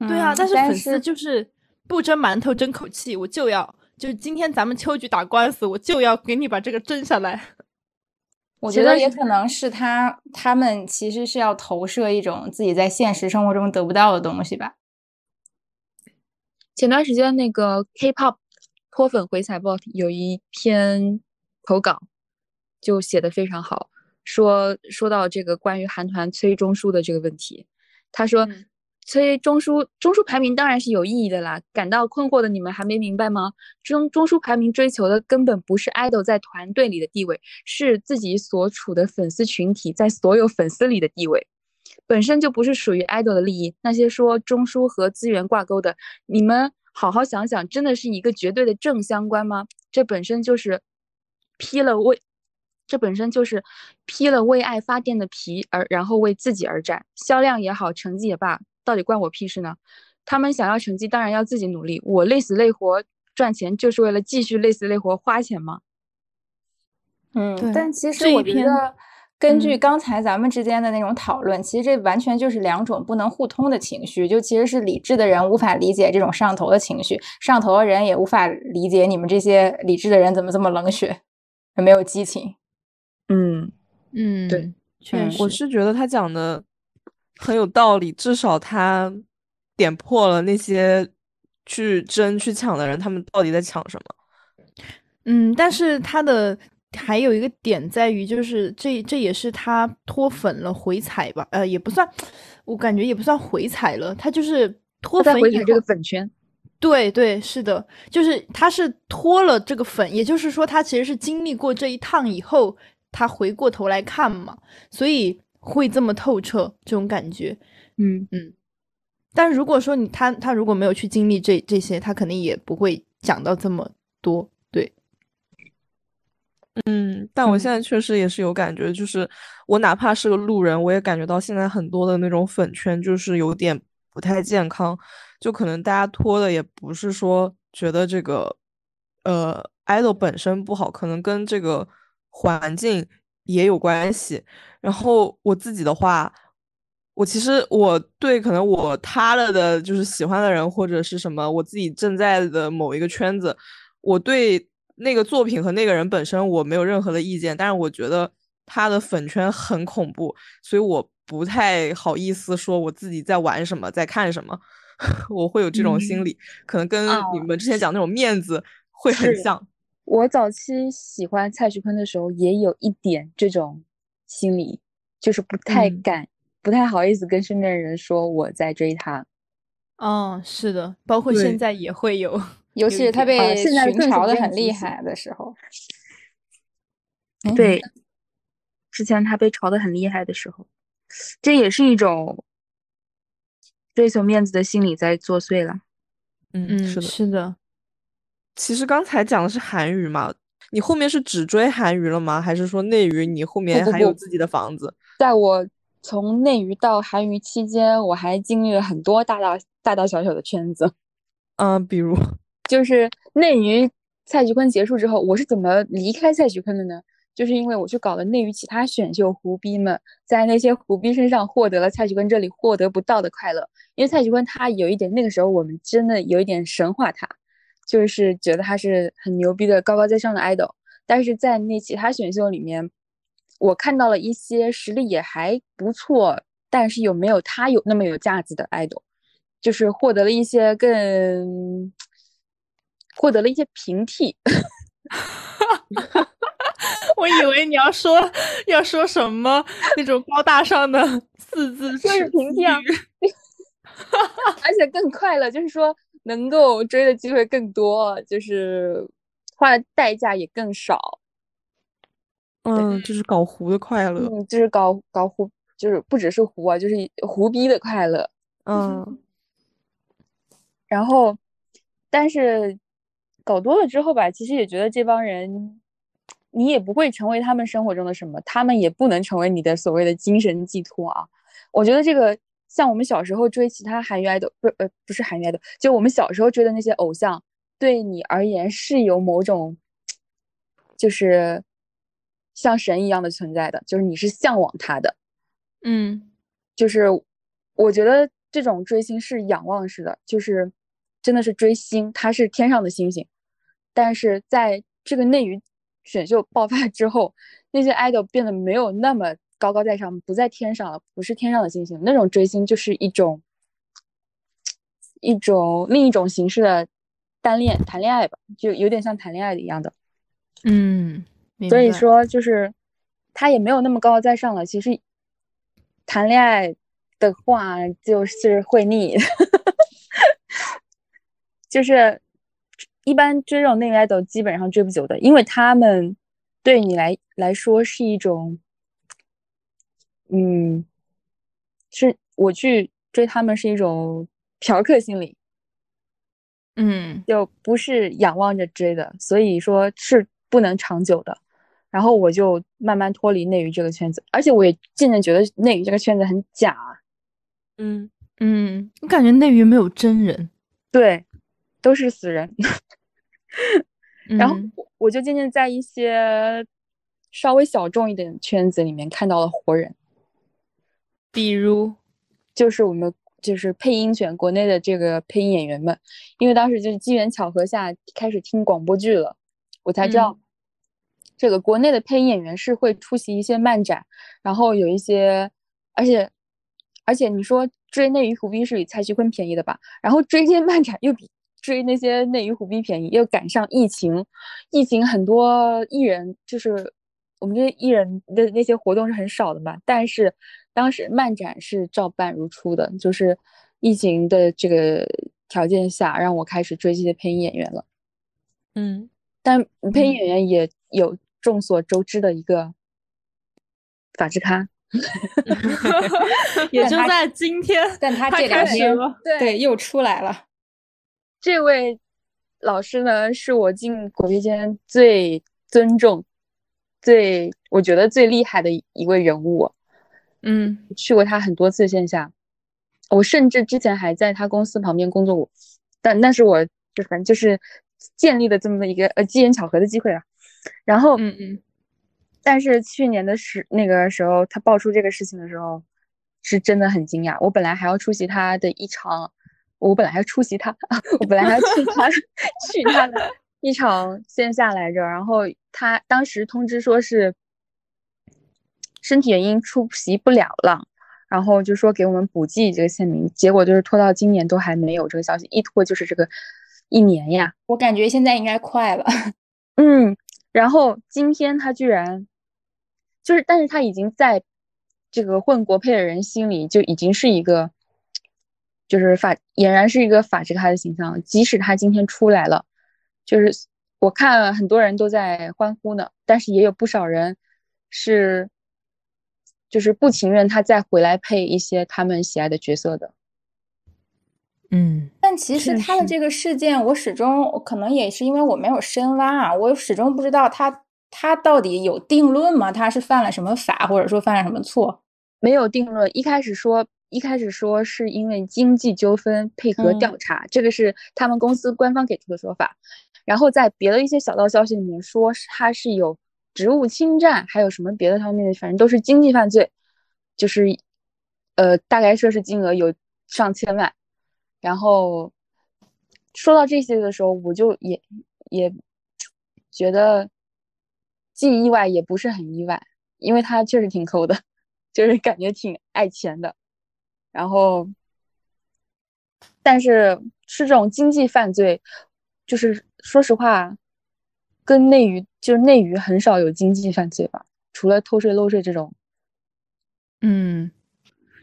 对啊，但是粉丝就是。不蒸馒头争口气，我就要，就是今天咱们秋菊打官司，我就要给你把这个争下来。我觉得也可能是他，他们其实是要投射一种自己在现实生活中得不到的东西吧。前段时间那个 K-pop 脱粉回踩报有一篇投稿，就写的非常好，说说到这个关于韩团崔中书的这个问题，他说。催中枢，中枢排名当然是有意义的啦。感到困惑的你们还没明白吗？中中枢排名追求的根本不是 idol 在团队里的地位，是自己所处的粉丝群体在所有粉丝里的地位，本身就不是属于 idol 的利益。那些说中枢和资源挂钩的，你们好好想想，真的是一个绝对的正相关吗？这本身就是披了为，这本身就是披了为爱发电的皮，而然后为自己而战，销量也好，成绩也罢，到底关我屁事呢？他们想要成绩，当然要自己努力。我累死累活赚钱，就是为了继续累死累活花钱吗？嗯，但其实我觉得。根据刚才咱们之间的那种讨论，其实这完全就是两种不能互通的情绪。就其实是理智的人无法理解这种上头的情绪，上头的人也无法理解你们这些理智的人怎么这么冷血，没有激情。嗯嗯，对，确实，我是觉得他讲的很有道理，至少他点破了那些去争去抢的人，他们到底在抢什么。嗯，但是他的。还有一个点在于，就是这这也是他脱粉了回踩吧？呃，也不算，我感觉也不算回踩了，他就是脱粉回踩这个粉圈。对对，是的，就是他是脱了这个粉，也就是说他其实是经历过这一趟以后，他回过头来看嘛，所以会这么透彻这种感觉。嗯嗯。但如果说你他他如果没有去经历这这些，他肯定也不会讲到这么多。对嗯，但我现在确实也是有感觉，就是我哪怕是个路人，我也感觉到现在很多的那种粉圈就是有点不太健康，就可能大家拖的也不是说觉得这个呃 idol 本身不好，可能跟这个环境也有关系。然后我自己的话，我其实我对可能我塌了的就是喜欢的人或者是什么，我自己正在的某一个圈子，我对。那个作品和那个人本身我没有任何的意见，但是我觉得他的粉圈很恐怖，所以我不太好意思说我自己在玩什么，在看什么，我会有这种心理，可能跟你们之前讲那种面子会很像。我早期喜欢蔡徐坤的时候，也有一点这种心理，就是不太敢，不太好意思跟身边人说我在追他。嗯，是的，包括现在也会有。尤其是他被群嘲的很厉害的时候，对，之前他被嘲的很厉害的时候，这也是一种追求面子的心理在作祟了。嗯嗯，是的，是的。其实刚才讲的是韩娱嘛，你后面是只追韩娱了吗？还是说内娱你后面还有自己的房子？在我从内娱到韩娱期间，我还经历了很多大大大大小小的圈子。嗯，比如。就是内娱蔡徐坤结束之后，我是怎么离开蔡徐坤的呢？就是因为我去搞了内娱其他选秀，胡逼们在那些胡逼身上获得了蔡徐坤这里获得不到的快乐。因为蔡徐坤他有一点，那个时候我们真的有一点神化他，就是觉得他是很牛逼的高高在上的 idol。但是在那其他选秀里面，我看到了一些实力也还不错，但是有没有他有那么有价值的 idol，就是获得了一些更。获得了一些平替，我以为你要说要说什么那种高大上的四字就是平替啊，而且更快乐，就是说能够追的机会更多，就是花的代价也更少。嗯，就是搞糊的快乐，嗯，就是搞搞糊，就是不只是糊啊，就是糊逼的快乐。嗯，然后，但是。搞多了之后吧，其实也觉得这帮人，你也不会成为他们生活中的什么，他们也不能成为你的所谓的精神寄托啊。我觉得这个像我们小时候追其他韩娱爱豆，不呃不是韩娱爱豆，就我们小时候追的那些偶像，对你而言是有某种，就是像神一样的存在的，就是你是向往他的，嗯，就是我觉得这种追星是仰望式的，就是。真的是追星，他是天上的星星，但是在这个内娱选秀爆发之后，那些 idol 变得没有那么高高在上，不在天上了，不是天上的星星。那种追星就是一种一种另一种形式的单恋谈恋爱吧，就有点像谈恋爱的一样的。嗯，所以说就是他也没有那么高高在上了。其实谈恋爱的话就是会腻。就是一般追这种内娱爱豆基本上追不久的，因为他们对你来来说是一种，嗯，是我去追他们是一种嫖客心理。嗯就不是仰望着追的，所以说是不能长久的。然后我就慢慢脱离内娱这个圈子，而且我也渐渐觉得内娱这个圈子很假。嗯，嗯，我感觉内娱没有真人。对，都是死人。然后我就渐渐在一些稍微小众一点的圈子里面看到了活人，比如，就是我们就是配音圈国内的这个配音演员们，因为当时就是机缘巧合下开始听广播剧了，我才知道嗯这个国内的配音演员是会出席一些漫展，然后有一些，而且而且你说追内娱虎逼是比蔡徐坤便宜的吧？然后追这些漫展又比追那些内娱虎逼便宜，又赶上疫情，疫情很多艺人就是我们这些艺人的那些活动是很少的嘛，但是当时漫展是照办如初的，就是疫情的这个条件下，让我开始追这些配音演员了。嗯，但配音演员也有众所周知的一个法制咖，也就在今天，但他他这两天对又出来了。这位老师呢，是我进国片间最尊重、最我觉得最厉害的一位人物。嗯去过他很多次线下，我甚至之前还在他公司旁边工作过，但那是我就反正就是建立的这么的一个呃机缘巧合的机会啊。然后，嗯嗯但是去年的时那个时候，他爆出这个事情的时候，是真的很惊讶。我本来还要出席他的一场，我本来还要出席他，我本来还要去他 去他的一场线下来着。然后他当时通知说是身体原因出席不了了，然后就说给我们补寄这个签名，结果就是拖到今年都还没有这个消息，一拖就是这个一年呀。我感觉现在应该快了。嗯，然后今天他居然就是，但是他已经在这个混国配的人心里就已经是一个，就是法俨然是一个法制咖的形象。即使他今天出来了，就是我看很多人都在欢呼呢，但是也有不少人是就是不情愿他再回来配一些他们喜爱的角色的。嗯但其实他的这个事件，我始终可能也是因为我没有深挖啊，我始终不知道他他到底有定论吗？他是犯了什么法，或者说犯了什么错？没有定论。一开始说，一开始说是因为经济纠纷配合调嗯查，这个是他们公司官方给出的说法。然后在别的一些小道消息里面说是他是有职务侵占，还有什么别的方面的，反正都是经济犯罪，就是呃大概涉事金额有上千万。然后说到这些的时候，我就也也觉得既意外也不是很意外，因为他确实挺抠的。就是感觉挺爱钱的，然后，但是是这种经济犯罪，就是说实话，跟内娱就是内娱很少有经济犯罪吧，除了偷税漏税这种。嗯，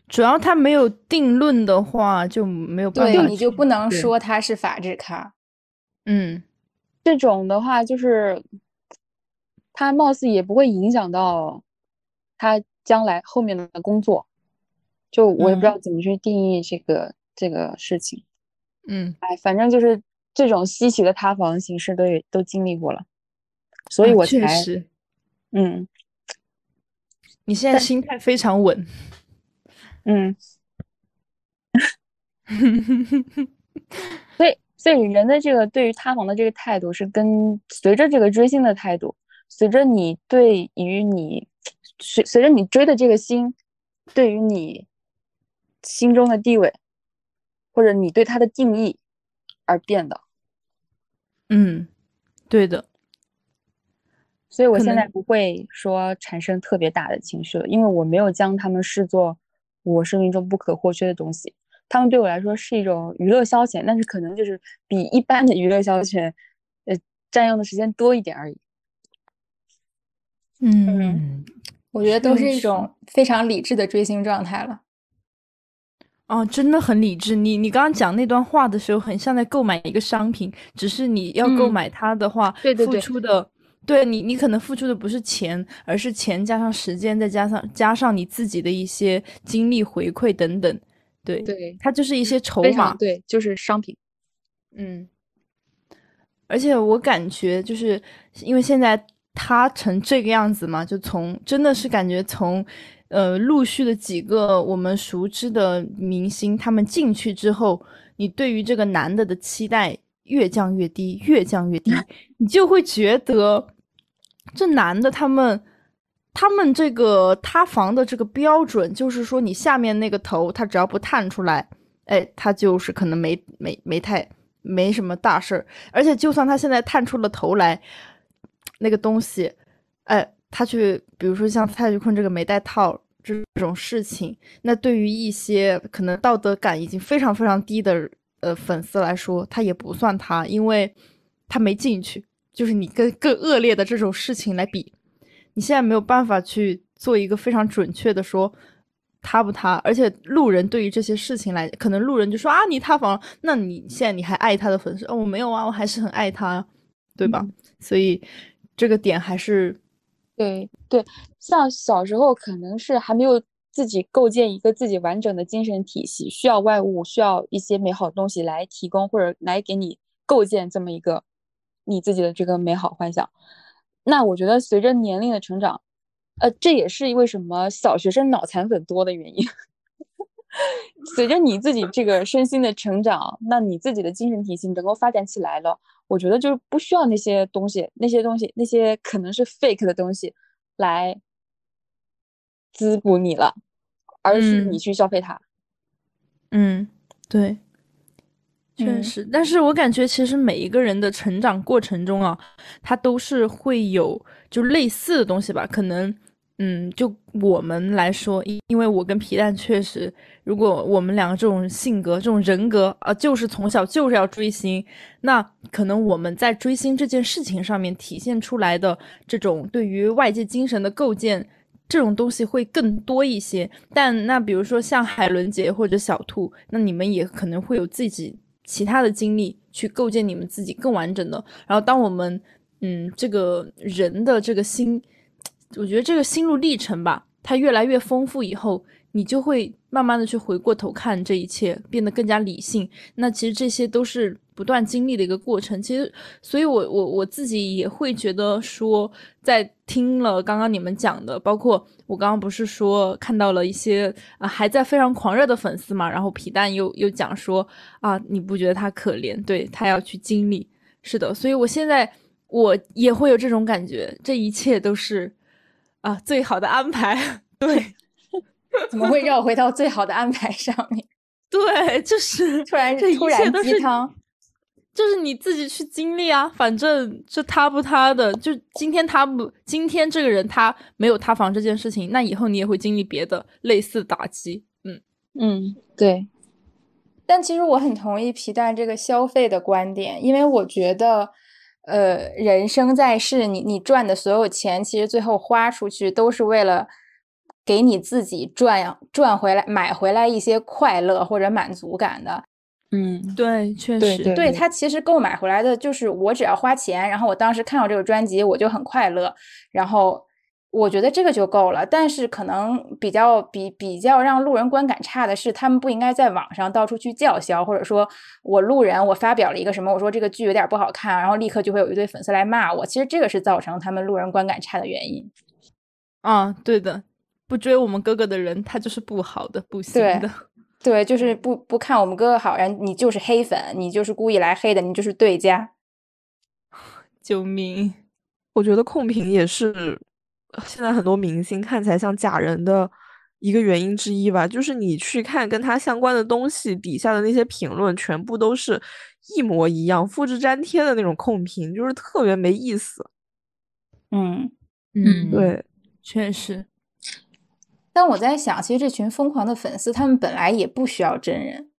主要他没有定论的话，就没有办法对，你就不能说他是法制咖。嗯这种的话，就是他貌似也不会影响到他将来后面的工作，就我也不知道怎么去定义这个、这个事情。嗯，哎，反正就是这种稀奇的塌房形式都也都经历过了，所以啊我才确实，嗯你现在心态非常稳。嗯，所以所以人的这个对于塌房的这个态度是跟随着这个追星的态度，随着你对于你随随着你追的这个星，对于你心中的地位，或者你对他的定义而变的。嗯，对的。所以我现在不会说产生特别大的情绪了，因为我没有将他们视作我生命中不可或缺的东西。他们对我来说是一种娱乐消遣，但是可能就是比一般的娱乐消遣，呃，占用的时间多一点而已。嗯，我觉得都是一种非常理智的追星状态了。哦，真的很理智。你你刚刚讲那段话的时候，很像在购买一个商品，只是你要购嗯买它的话，付对对对出的，对你你可能付出的不是钱，而是钱加上时间，再加上加上你自己的一些精力回馈等等。对，对，它就是一些筹码。对，就是商品。嗯，而且我感觉就是因为现在他成这个样子嘛，就从真的是感觉从呃陆续的几个我们熟知的明星他们进去之后，你对于这个男的的期待越降越低，越降越低，你就会觉得这男的他们。他们这个塌房的这个标准，就是说你下面那个头，他只要不探出来，哎，他就是可能没没没太没什么大事儿。而且就算他现在探出了头来，那个东西，哎，他去，比如说像蔡徐坤这个没戴套这种事情，那对于一些可能道德感已经非常非常低的呃粉丝来说，他也不算他，因为他没进去，就是你跟更恶劣的这种事情来比。你现在没有办法去做一个非常准确的说塌不塌，而且路人对于这些事情来，可能路人就说啊你塌房，那你现在你还爱他的粉丝？哦我没有啊，我还是很爱他，对吧？所以这个点还是对对，像小时候可能是还没有自己构建一个自己完整的精神体系，需要外物，需要一些美好东西来提供或者来给你构建这么一个你自己的这个美好幻想。那我觉得随着年龄的成长，呃，这也是为什么小学生脑残粉多的原因。随着你自己这个身心的成长，那你自己的精神体系能够发展起来了，我觉得就是不需要那些东西，那些东西，那些可能是 fake 的东西来滋补你了，而是你去消费它。嗯，对。确实，但是我感觉其实每一个人的成长过程中啊，他都是会有就类似的东西吧。可能，嗯，就我们来说，因因为我跟皮蛋确实，如果我们两个这种性格、这种人格啊，就是从小就是要追星，那可能我们在追星这件事情上面体现出来的这种对于外界精神的构建，这种东西会更多一些。但那比如说像海伦姐或者小兔，那你们也可能会有自己。其他的经历去构建你们自己更完整的。然后，当我们嗯，这个人的这个心，我觉得这个心路历程吧，它越来越丰富以后，你就会慢慢的去回过头看这一切，变得更加理性。那其实这些都是。不断经历的一个过程，其实，所以我我我自己也会觉得说，在听了刚刚你们讲的，包括我刚刚不是说看到了一些啊还在非常狂热的粉丝嘛，然后皮蛋又又讲说啊，你不觉得他可怜？对他要去经历，是的，所以我现在我也会有这种感觉，这一切都是啊最好的安排。对，怎么会绕回到最好的安排上面？对，就是突然这突然鸡汤。就是你自己去经历啊，反正就塌不塌的，就今天塌不，今天这个人他没有塌房这件事情，那以后你也会经历别的类似打击。嗯嗯，对。但其实我很同意皮蛋这个消费的观点，因为我觉得，呃，人生在世，你你赚的所有钱，其实最后花出去都是为了给你自己赚赚回来、买回来一些快乐或者满足感的。嗯，对，确实，对他其实购买回来的就是我只要花钱，然后我当时看到这个专辑我就很快乐，然后我觉得这个就够了。但是可能比较比比较让路人观感差的是，他们不应该在网上到处去叫嚣，或者说我路人我发表了一个什么，我说这个剧有点不好看，然后立刻就会有一堆粉丝来骂我。其实这个是造成他们路人观感差的原因。啊，对的，不追我们哥哥的人，他就是不好的，不行的。对，就是不不看我们哥哥好，然后你就是黑粉，你就是故意来黑的，你就是对家。救命！我觉得控评也是现在很多明星看起来像假人的一个原因之一吧。就是你去看跟他相关的东西底下的那些评论，全部都是一模一样、复制粘贴的那种控评，就是特别没意思。嗯嗯，对，确实。但我在想，其实这群疯狂的粉丝，他们本来也不需要真人。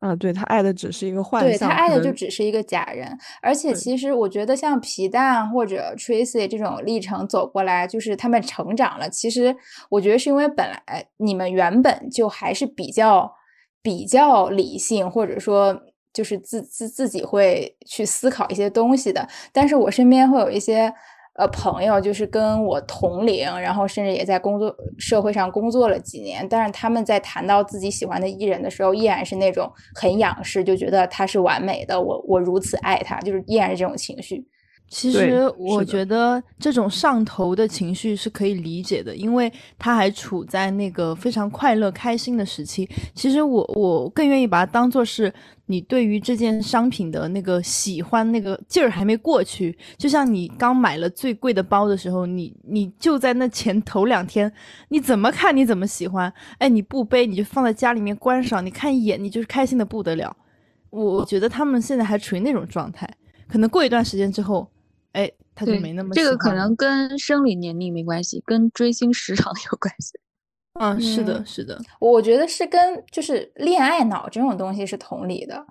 啊，对他爱的只是一个幻象，对他爱的就只是一个假人。而且，其实我觉得像皮蛋或者 Tracy 这种历程走过来，就是他们成长了。其实我觉得是因为本来你们原本就还是比较比较理性，或者说就是自自自己会去思考一些东西的。但是我身边会有一些。呃朋友，就是跟我同龄，然后甚至也在工作社会上工作了几年，但是他们在谈到自己喜欢的艺人的时候，依然是那种很仰视，就觉得他是完美的，我我如此爱他，就是依然是这种情绪。其实我觉得这种上头的情绪是可以理解的，因为他还处在那个非常快乐、开心的时期。其实我我更愿意把它当做是你对于这件商品的那个喜欢那个劲儿还没过去。就像你刚买了最贵的包的时候，你你就在那前 头两天，你怎么看你怎么喜欢，哎，你不背你就放在家里面观赏，你看一眼你就是开心的不得了。我我觉得他们现在还处于那种状态，可能过一段时间之后。哎，他就没那么这个可能跟生理年龄没关系，跟追星时长有关系。嗯，是的，嗯是的，我觉得是跟就是恋爱脑这种东西是同理的，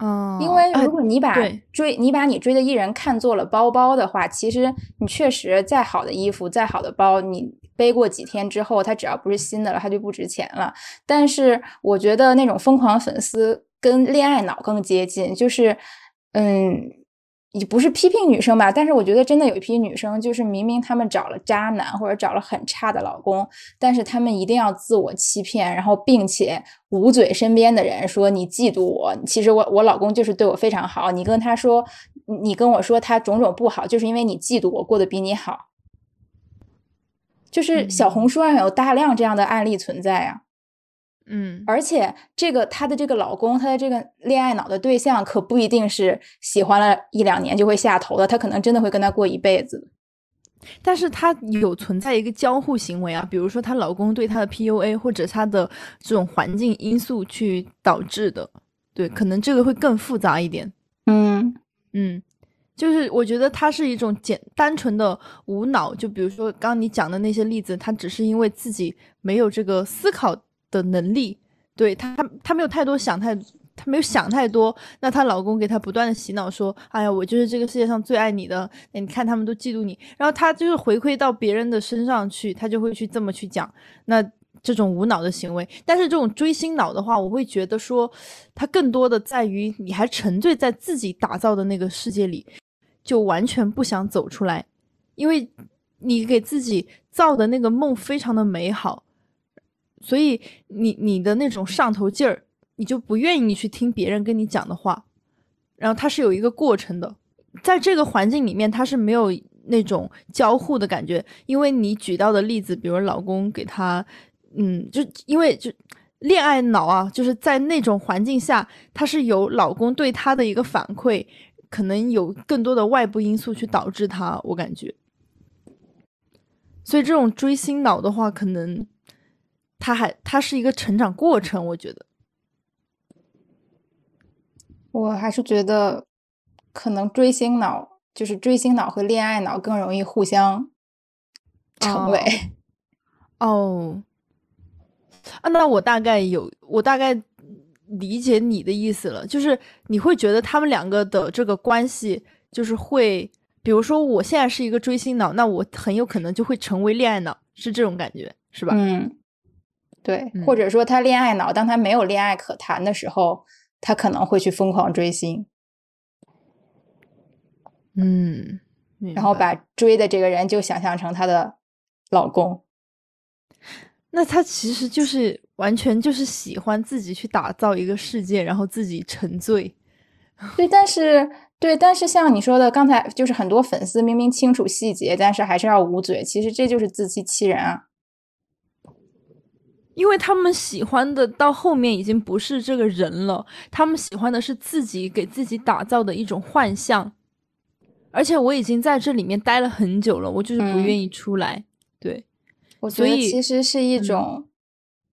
嗯，因为哎如果你把对追你把你追的艺人看作了包包的话，其实你确实再好的衣服、再好的包，你背过几天之后，它只要不是新的了，它就不值钱了。但是我觉得那种疯狂粉丝跟恋爱脑更接近，就是嗯。也不是批评女生吧，但是我觉得真的有一批女生，就是明明她们找了渣男或者找了很差的老公，但是她们一定要自我欺骗，然后并且捂嘴身边的人说你嫉妒我，其实我我老公就是对我非常好，你跟他说，你跟我说他种种不好，就是因为你嫉妒我过得比你好。就是小红书上有大量这样的案例存在啊，嗯，而且这个她的这个老公，她的这个恋爱脑的对象，可不一定是喜欢了一两年就会下头的，他可能真的会跟她过一辈子。但是她有存在一个交互行为啊，比如说她老公对她的 PUA 或者她的这种环境因素去导致的，对，可能这个会更复杂一点。嗯嗯，就是我觉得它是一种简单纯的无脑，就比如说刚刚你讲的那些例子，她只是因为自己没有这个思考的能力，对她她没有太多想太。她没有想太多，那她老公给她不断的洗脑说：“哎呀，我就是这个世界上最爱你的，哎你看他们都嫉妒你。”然后她就是回馈到别人的身上去，她就会去这么去讲。那这种无脑的行为，但是这种追星脑的话，我会觉得说，它更多的在于你还沉醉在自己打造的那个世界里，就完全不想走出来，因为你给自己造的那个梦非常的美好，所以你你的那种上头劲儿，你就不愿意去听别人跟你讲的话，然后它是有一个过程的，在这个环境里面，它是没有那种交互的感觉，因为你举到的例子，比如老公给他，嗯，就因为就恋爱脑啊，就是在那种环境下，他是有老公对他的一个反馈，可能有更多的外部因素去导致他，我感觉。所以这种追星脑的话，可能他还他是一个成长过程，我觉得。我还是觉得，可能追星脑就是追星脑和恋爱脑更容易互相成为。哦，啊，那我大概有，我大概理解你的意思了，就是你会觉得他们两个的这个关系，就是会，比如说我现在是一个追星脑，那我很有可能就会成为恋爱脑，是这种感觉，是吧？嗯，对，嗯或者说他恋爱脑，当他没有恋爱可谈的时候，他可能会去疯狂追星，嗯，然后把追的这个人就想象成她的老公。那他其实就是完全就是喜欢自己去打造一个世界，然后自己沉醉。对，但是对，但是像你说的，刚才就是很多粉丝明明清楚细节，但是还是要捂嘴，其实这就是自欺欺人啊。因为他们喜欢的到后面已经不是这个人了，他们喜欢的是自己给自己打造的一种幻象。而且我已经在这里面待了很久了，我就是不嗯愿意出来。对，我觉得所以其实是一嗯种。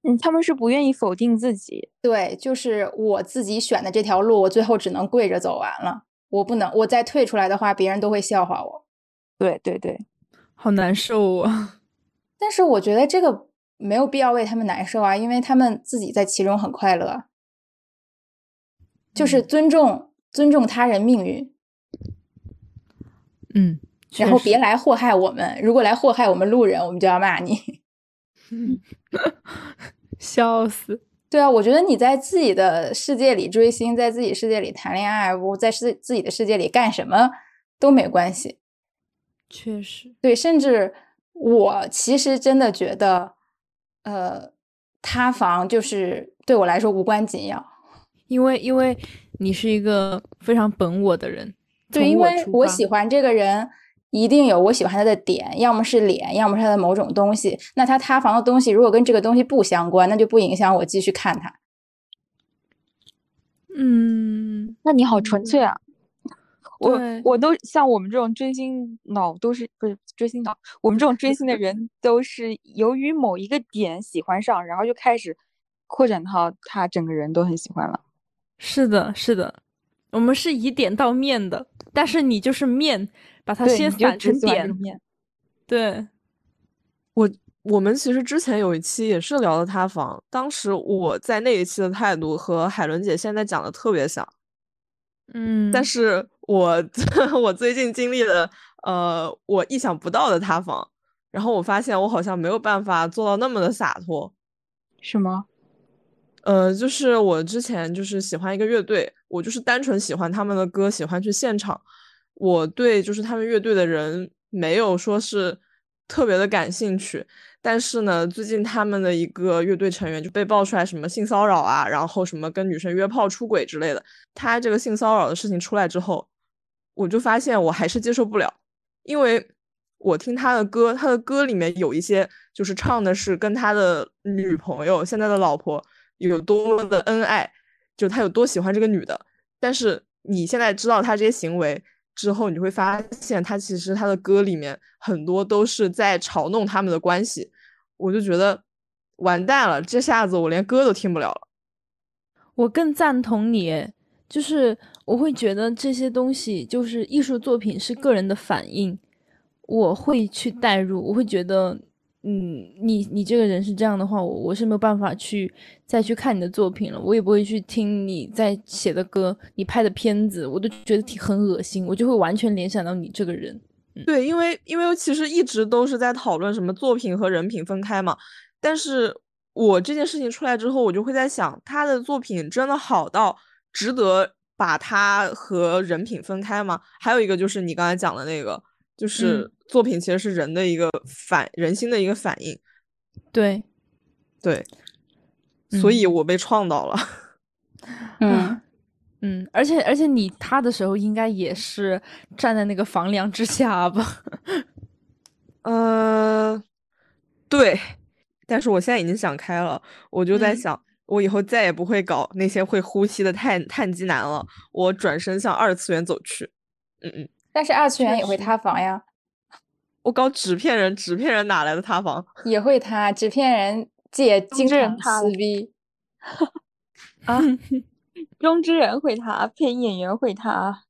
嗯，他们是不愿意否定自己。对，就是我自己选的这条路，我最后只能跪着走完了。我不能，我再退出来的话，别人都会笑话我。对对对，好难受啊！但是我觉得这个没有必要为他们难受啊，因为他们自己在其中很快乐。就是嗯尊重尊重他人命运，嗯，然后别来祸害我们。如果来祸害我们路人，我们就要骂你。笑死。对啊，我觉得你在自己的世界里追星，在自己世界里谈恋爱，我在自自己的世界里干什么都没关系。确实，对，甚至我其实真的觉得，呃，塌房就是对我来说无关紧要，因为因为你是一个非常本我的人，对，因为我喜欢这个人，一定有我喜欢他的点，要么是脸，要么是他的某种东西。那他塌房的东西如果跟这个东西不相关，那就不影响我继续看他。嗯，那你好纯粹啊！我我都像我们这种追星脑都是不是追星脑，我们这种追星的人都是由于某一个点喜欢上，然后就开始扩展到他整个人都很喜欢了。是的，是的，我们是以点到面的，但是你就是面，把它，先反成点。对，我我们其实之前有一期也是聊的塌房，当时我在那一期的态度和海伦姐现在讲的特别像，嗯，但是我 我最近经历了呃我意想不到的塌房，然后我发现我好像没有办法做到那么的洒脱。什么？呃，就是我之前就是喜欢一个乐队，我就是单纯喜欢他们的歌，喜欢去现场。我对就是他们乐队的人没有说是特别的感兴趣，但是呢，最近他们的一个乐队成员就被爆出来什么性骚扰啊，然后什么跟女生约炮、出轨之类的。他这个性骚扰的事情出来之后，我就发现我还是接受不了，因为我听他的歌，他的歌里面有一些就是唱的是跟他的女朋友、现在的老婆有多么的恩爱，就他有多喜欢这个女的。但是你现在知道他这些行为之后，你会发现他其实他的歌里面很多都是在嘲弄他们的关系，我就觉得完蛋了，这下子我连歌都听不了了。我更赞同你，就是我会觉得这些东西就是艺术作品是个人的反应，我会去代入，我会觉得，嗯，你你这个人是这样的话，我我是没有办法去再去看你的作品了，我也不会去听你在写的歌，你拍的片子，我都觉得挺很恶心，我就会完全联想到你这个人。对，因为因为其实一直都是在讨论什么作品和人品分开嘛，但是我这件事情出来之后，我就会在想，他的作品真的好到值得把他和人品分开吗？还有一个就是你刚才讲的那个，就是作品其实是人的一个反人心的一个反应，对，对，所以嗯我被创到了。嗯，嗯，而且而且你他的时候应该也是站在那个房梁之下吧？呃，对，但是我现在已经想开了，我就在嗯想，我以后再也不会搞那些会呼吸的碳碳基男了，我转身向二次元走去。嗯嗯，但是二次元也会塌房呀，我搞纸片人，纸片人哪来的塌房？也会塌。纸片人界经常撕逼，啊，中之人会塌，配音演员会塌，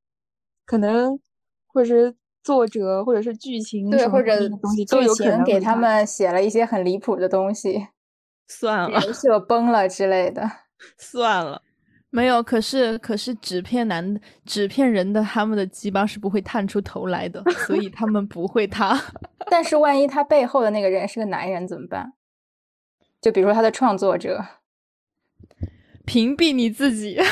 可能或者是作者或者是剧情对，或者剧有可能情给他们写了一些很离谱的东西，算了人设崩了之类的。算了，没有，可是可是纸片男、纸片人的他们的鸡巴是不会探出头来的，所以他们不会塌。但是万一他背后的那个人是个男人怎么办？就比如说他的创作者，屏蔽你自己。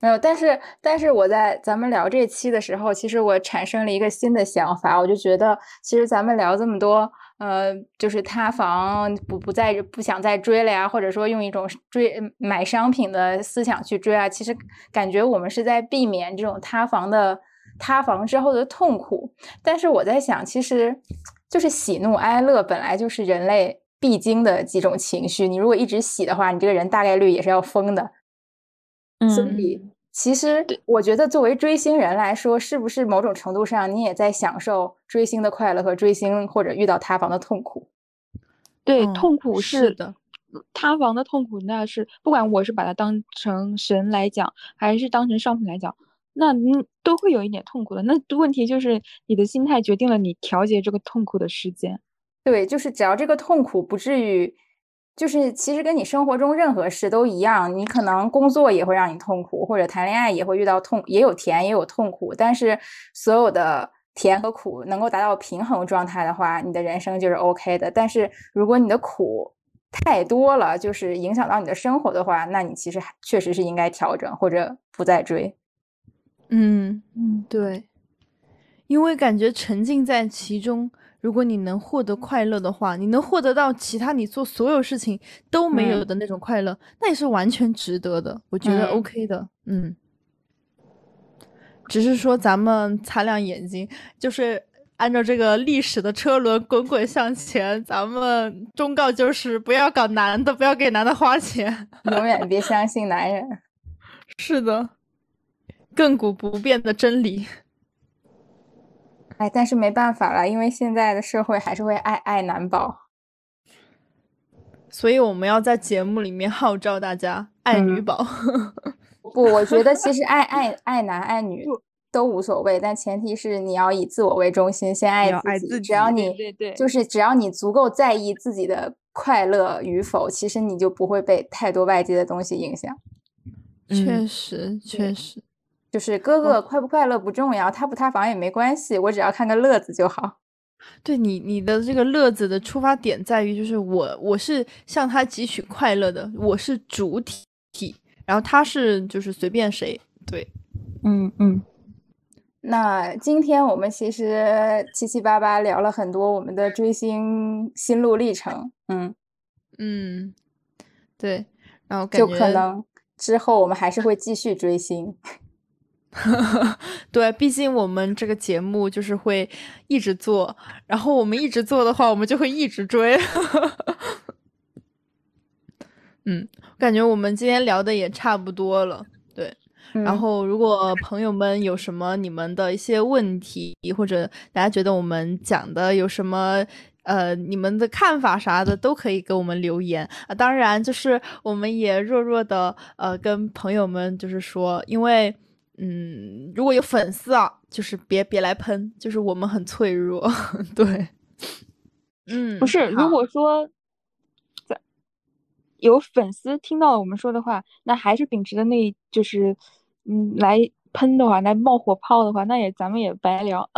没有，但是但是我在咱们聊这期的时候，其实我产生了一个新的想法，我就觉得其实咱们聊这么多，呃，就是塌房不不再不想再追了呀，或者说用一种追买商品的思想去追啊，其实感觉我们是在避免这种塌房的塌房之后的痛苦。但是我在想，其实就是喜怒哀乐本来就是人类必经的几种情绪，你如果一直喜的话，你这个人大概率也是要疯的。所嗯，以，其实我觉得，作为追星人来说，是不是某种程度上你也在享受追星的快乐和追星或者遇到塌房的痛苦？对，嗯痛苦是的，塌房的痛苦，那是不管我是把它当成神来讲，还是当成商品来讲，那嗯都会有一点痛苦的。那问题就是你的心态决定了你调节这个痛苦的时间。对，就是只要这个痛苦不至于，就是其实跟你生活中任何事都一样，你可能工作也会让你痛苦，或者谈恋爱也会遇到痛，也有甜也有痛苦，但是所有的甜和苦能够达到平衡状态的话，你的人生就是 OK 的。但是如果你的苦太多了，就是影响到你的生活的话，那你其实还确实是应该调整或者不再追。嗯，嗯，对，因为感觉沉浸在其中，如果你能获得快乐的话，你能获得到其他你做所有事情都没有的那种快乐，那也是完全值得的。我觉得嗯 OK 的，嗯。只是说咱们擦亮眼睛，就是按照这个历史的车轮滚滚向前，咱们忠告就是不要搞男的，不要给男的花钱。永远别相信男人。是的，亘古不变的真理。哎，但是没办法了，因为现在的社会还是会爱爱男宝。所以我们要在节目里面号召大家爱女嗯宝。不，我觉得其实爱 爱爱男爱女都无所谓，但前提是你要以自我为中心，先爱要爱自己。自己只要你对对就是只要你足够在意自己的快乐与否，其实你就不会被太多外界的东西影响。确嗯实，确实，就是哥哥快不快乐不重要，塌不塌房也没关系，我只要看个乐子就好。对你你的这个乐子的出发点在于，就是我我是向他汲取快乐的，我是主体，然后他是就是随便谁，对，嗯嗯，那今天我们其实七七八八聊了很多我们的追星心路历程，嗯，嗯，对，然后感就可能之后我们还是会继续追星。对，毕竟我们这个节目就是会一直做，然后我们一直做的话，我们就会一直追。嗯，感觉我们今天聊的也差不多了，对。然嗯后，如果朋友们有什么你们的一些问题，或者大家觉得我们讲的有什么呃你们的看法啥的，都可以给我们留言啊。当然，就是我们也弱弱的呃跟朋友们就是说，因为嗯如果有粉丝啊，就是别别来喷，就是我们很脆弱，对，嗯，不是，如果说在有粉丝听到我们说的话，那还是秉持的那，就是嗯来喷的话，来冒火炮的话，那也咱们也白聊。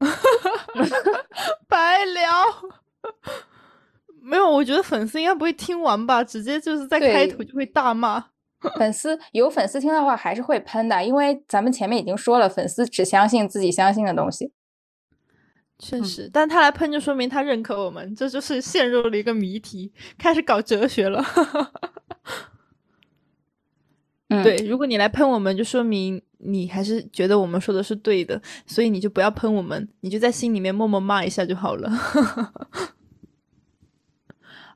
白聊。没有，我觉得粉丝应该不会听完吧，直接就是在开头就会大骂。粉丝有粉丝听的话还是会喷的，因为咱们前面已经说了，粉丝只相信自己相信的东西。确实，但他来喷就说明他认可我们，这就是陷入了一个谜题，开始搞哲学了。嗯，对，如果你来喷我们，就说明你还是觉得我们说的是对的，所以你就不要喷我们，你就在心里面默默骂一下就好了。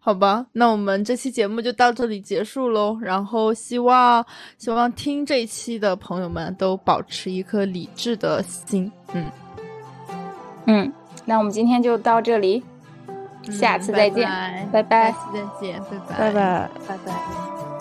好吧，那我们这期节目就到这里结束喽。然后希望希望听这一期的朋友们都保持一颗理智的心。嗯，嗯，那我们今天就到这里，下次再见，嗯拜拜拜下次再见，拜拜，拜拜。拜拜。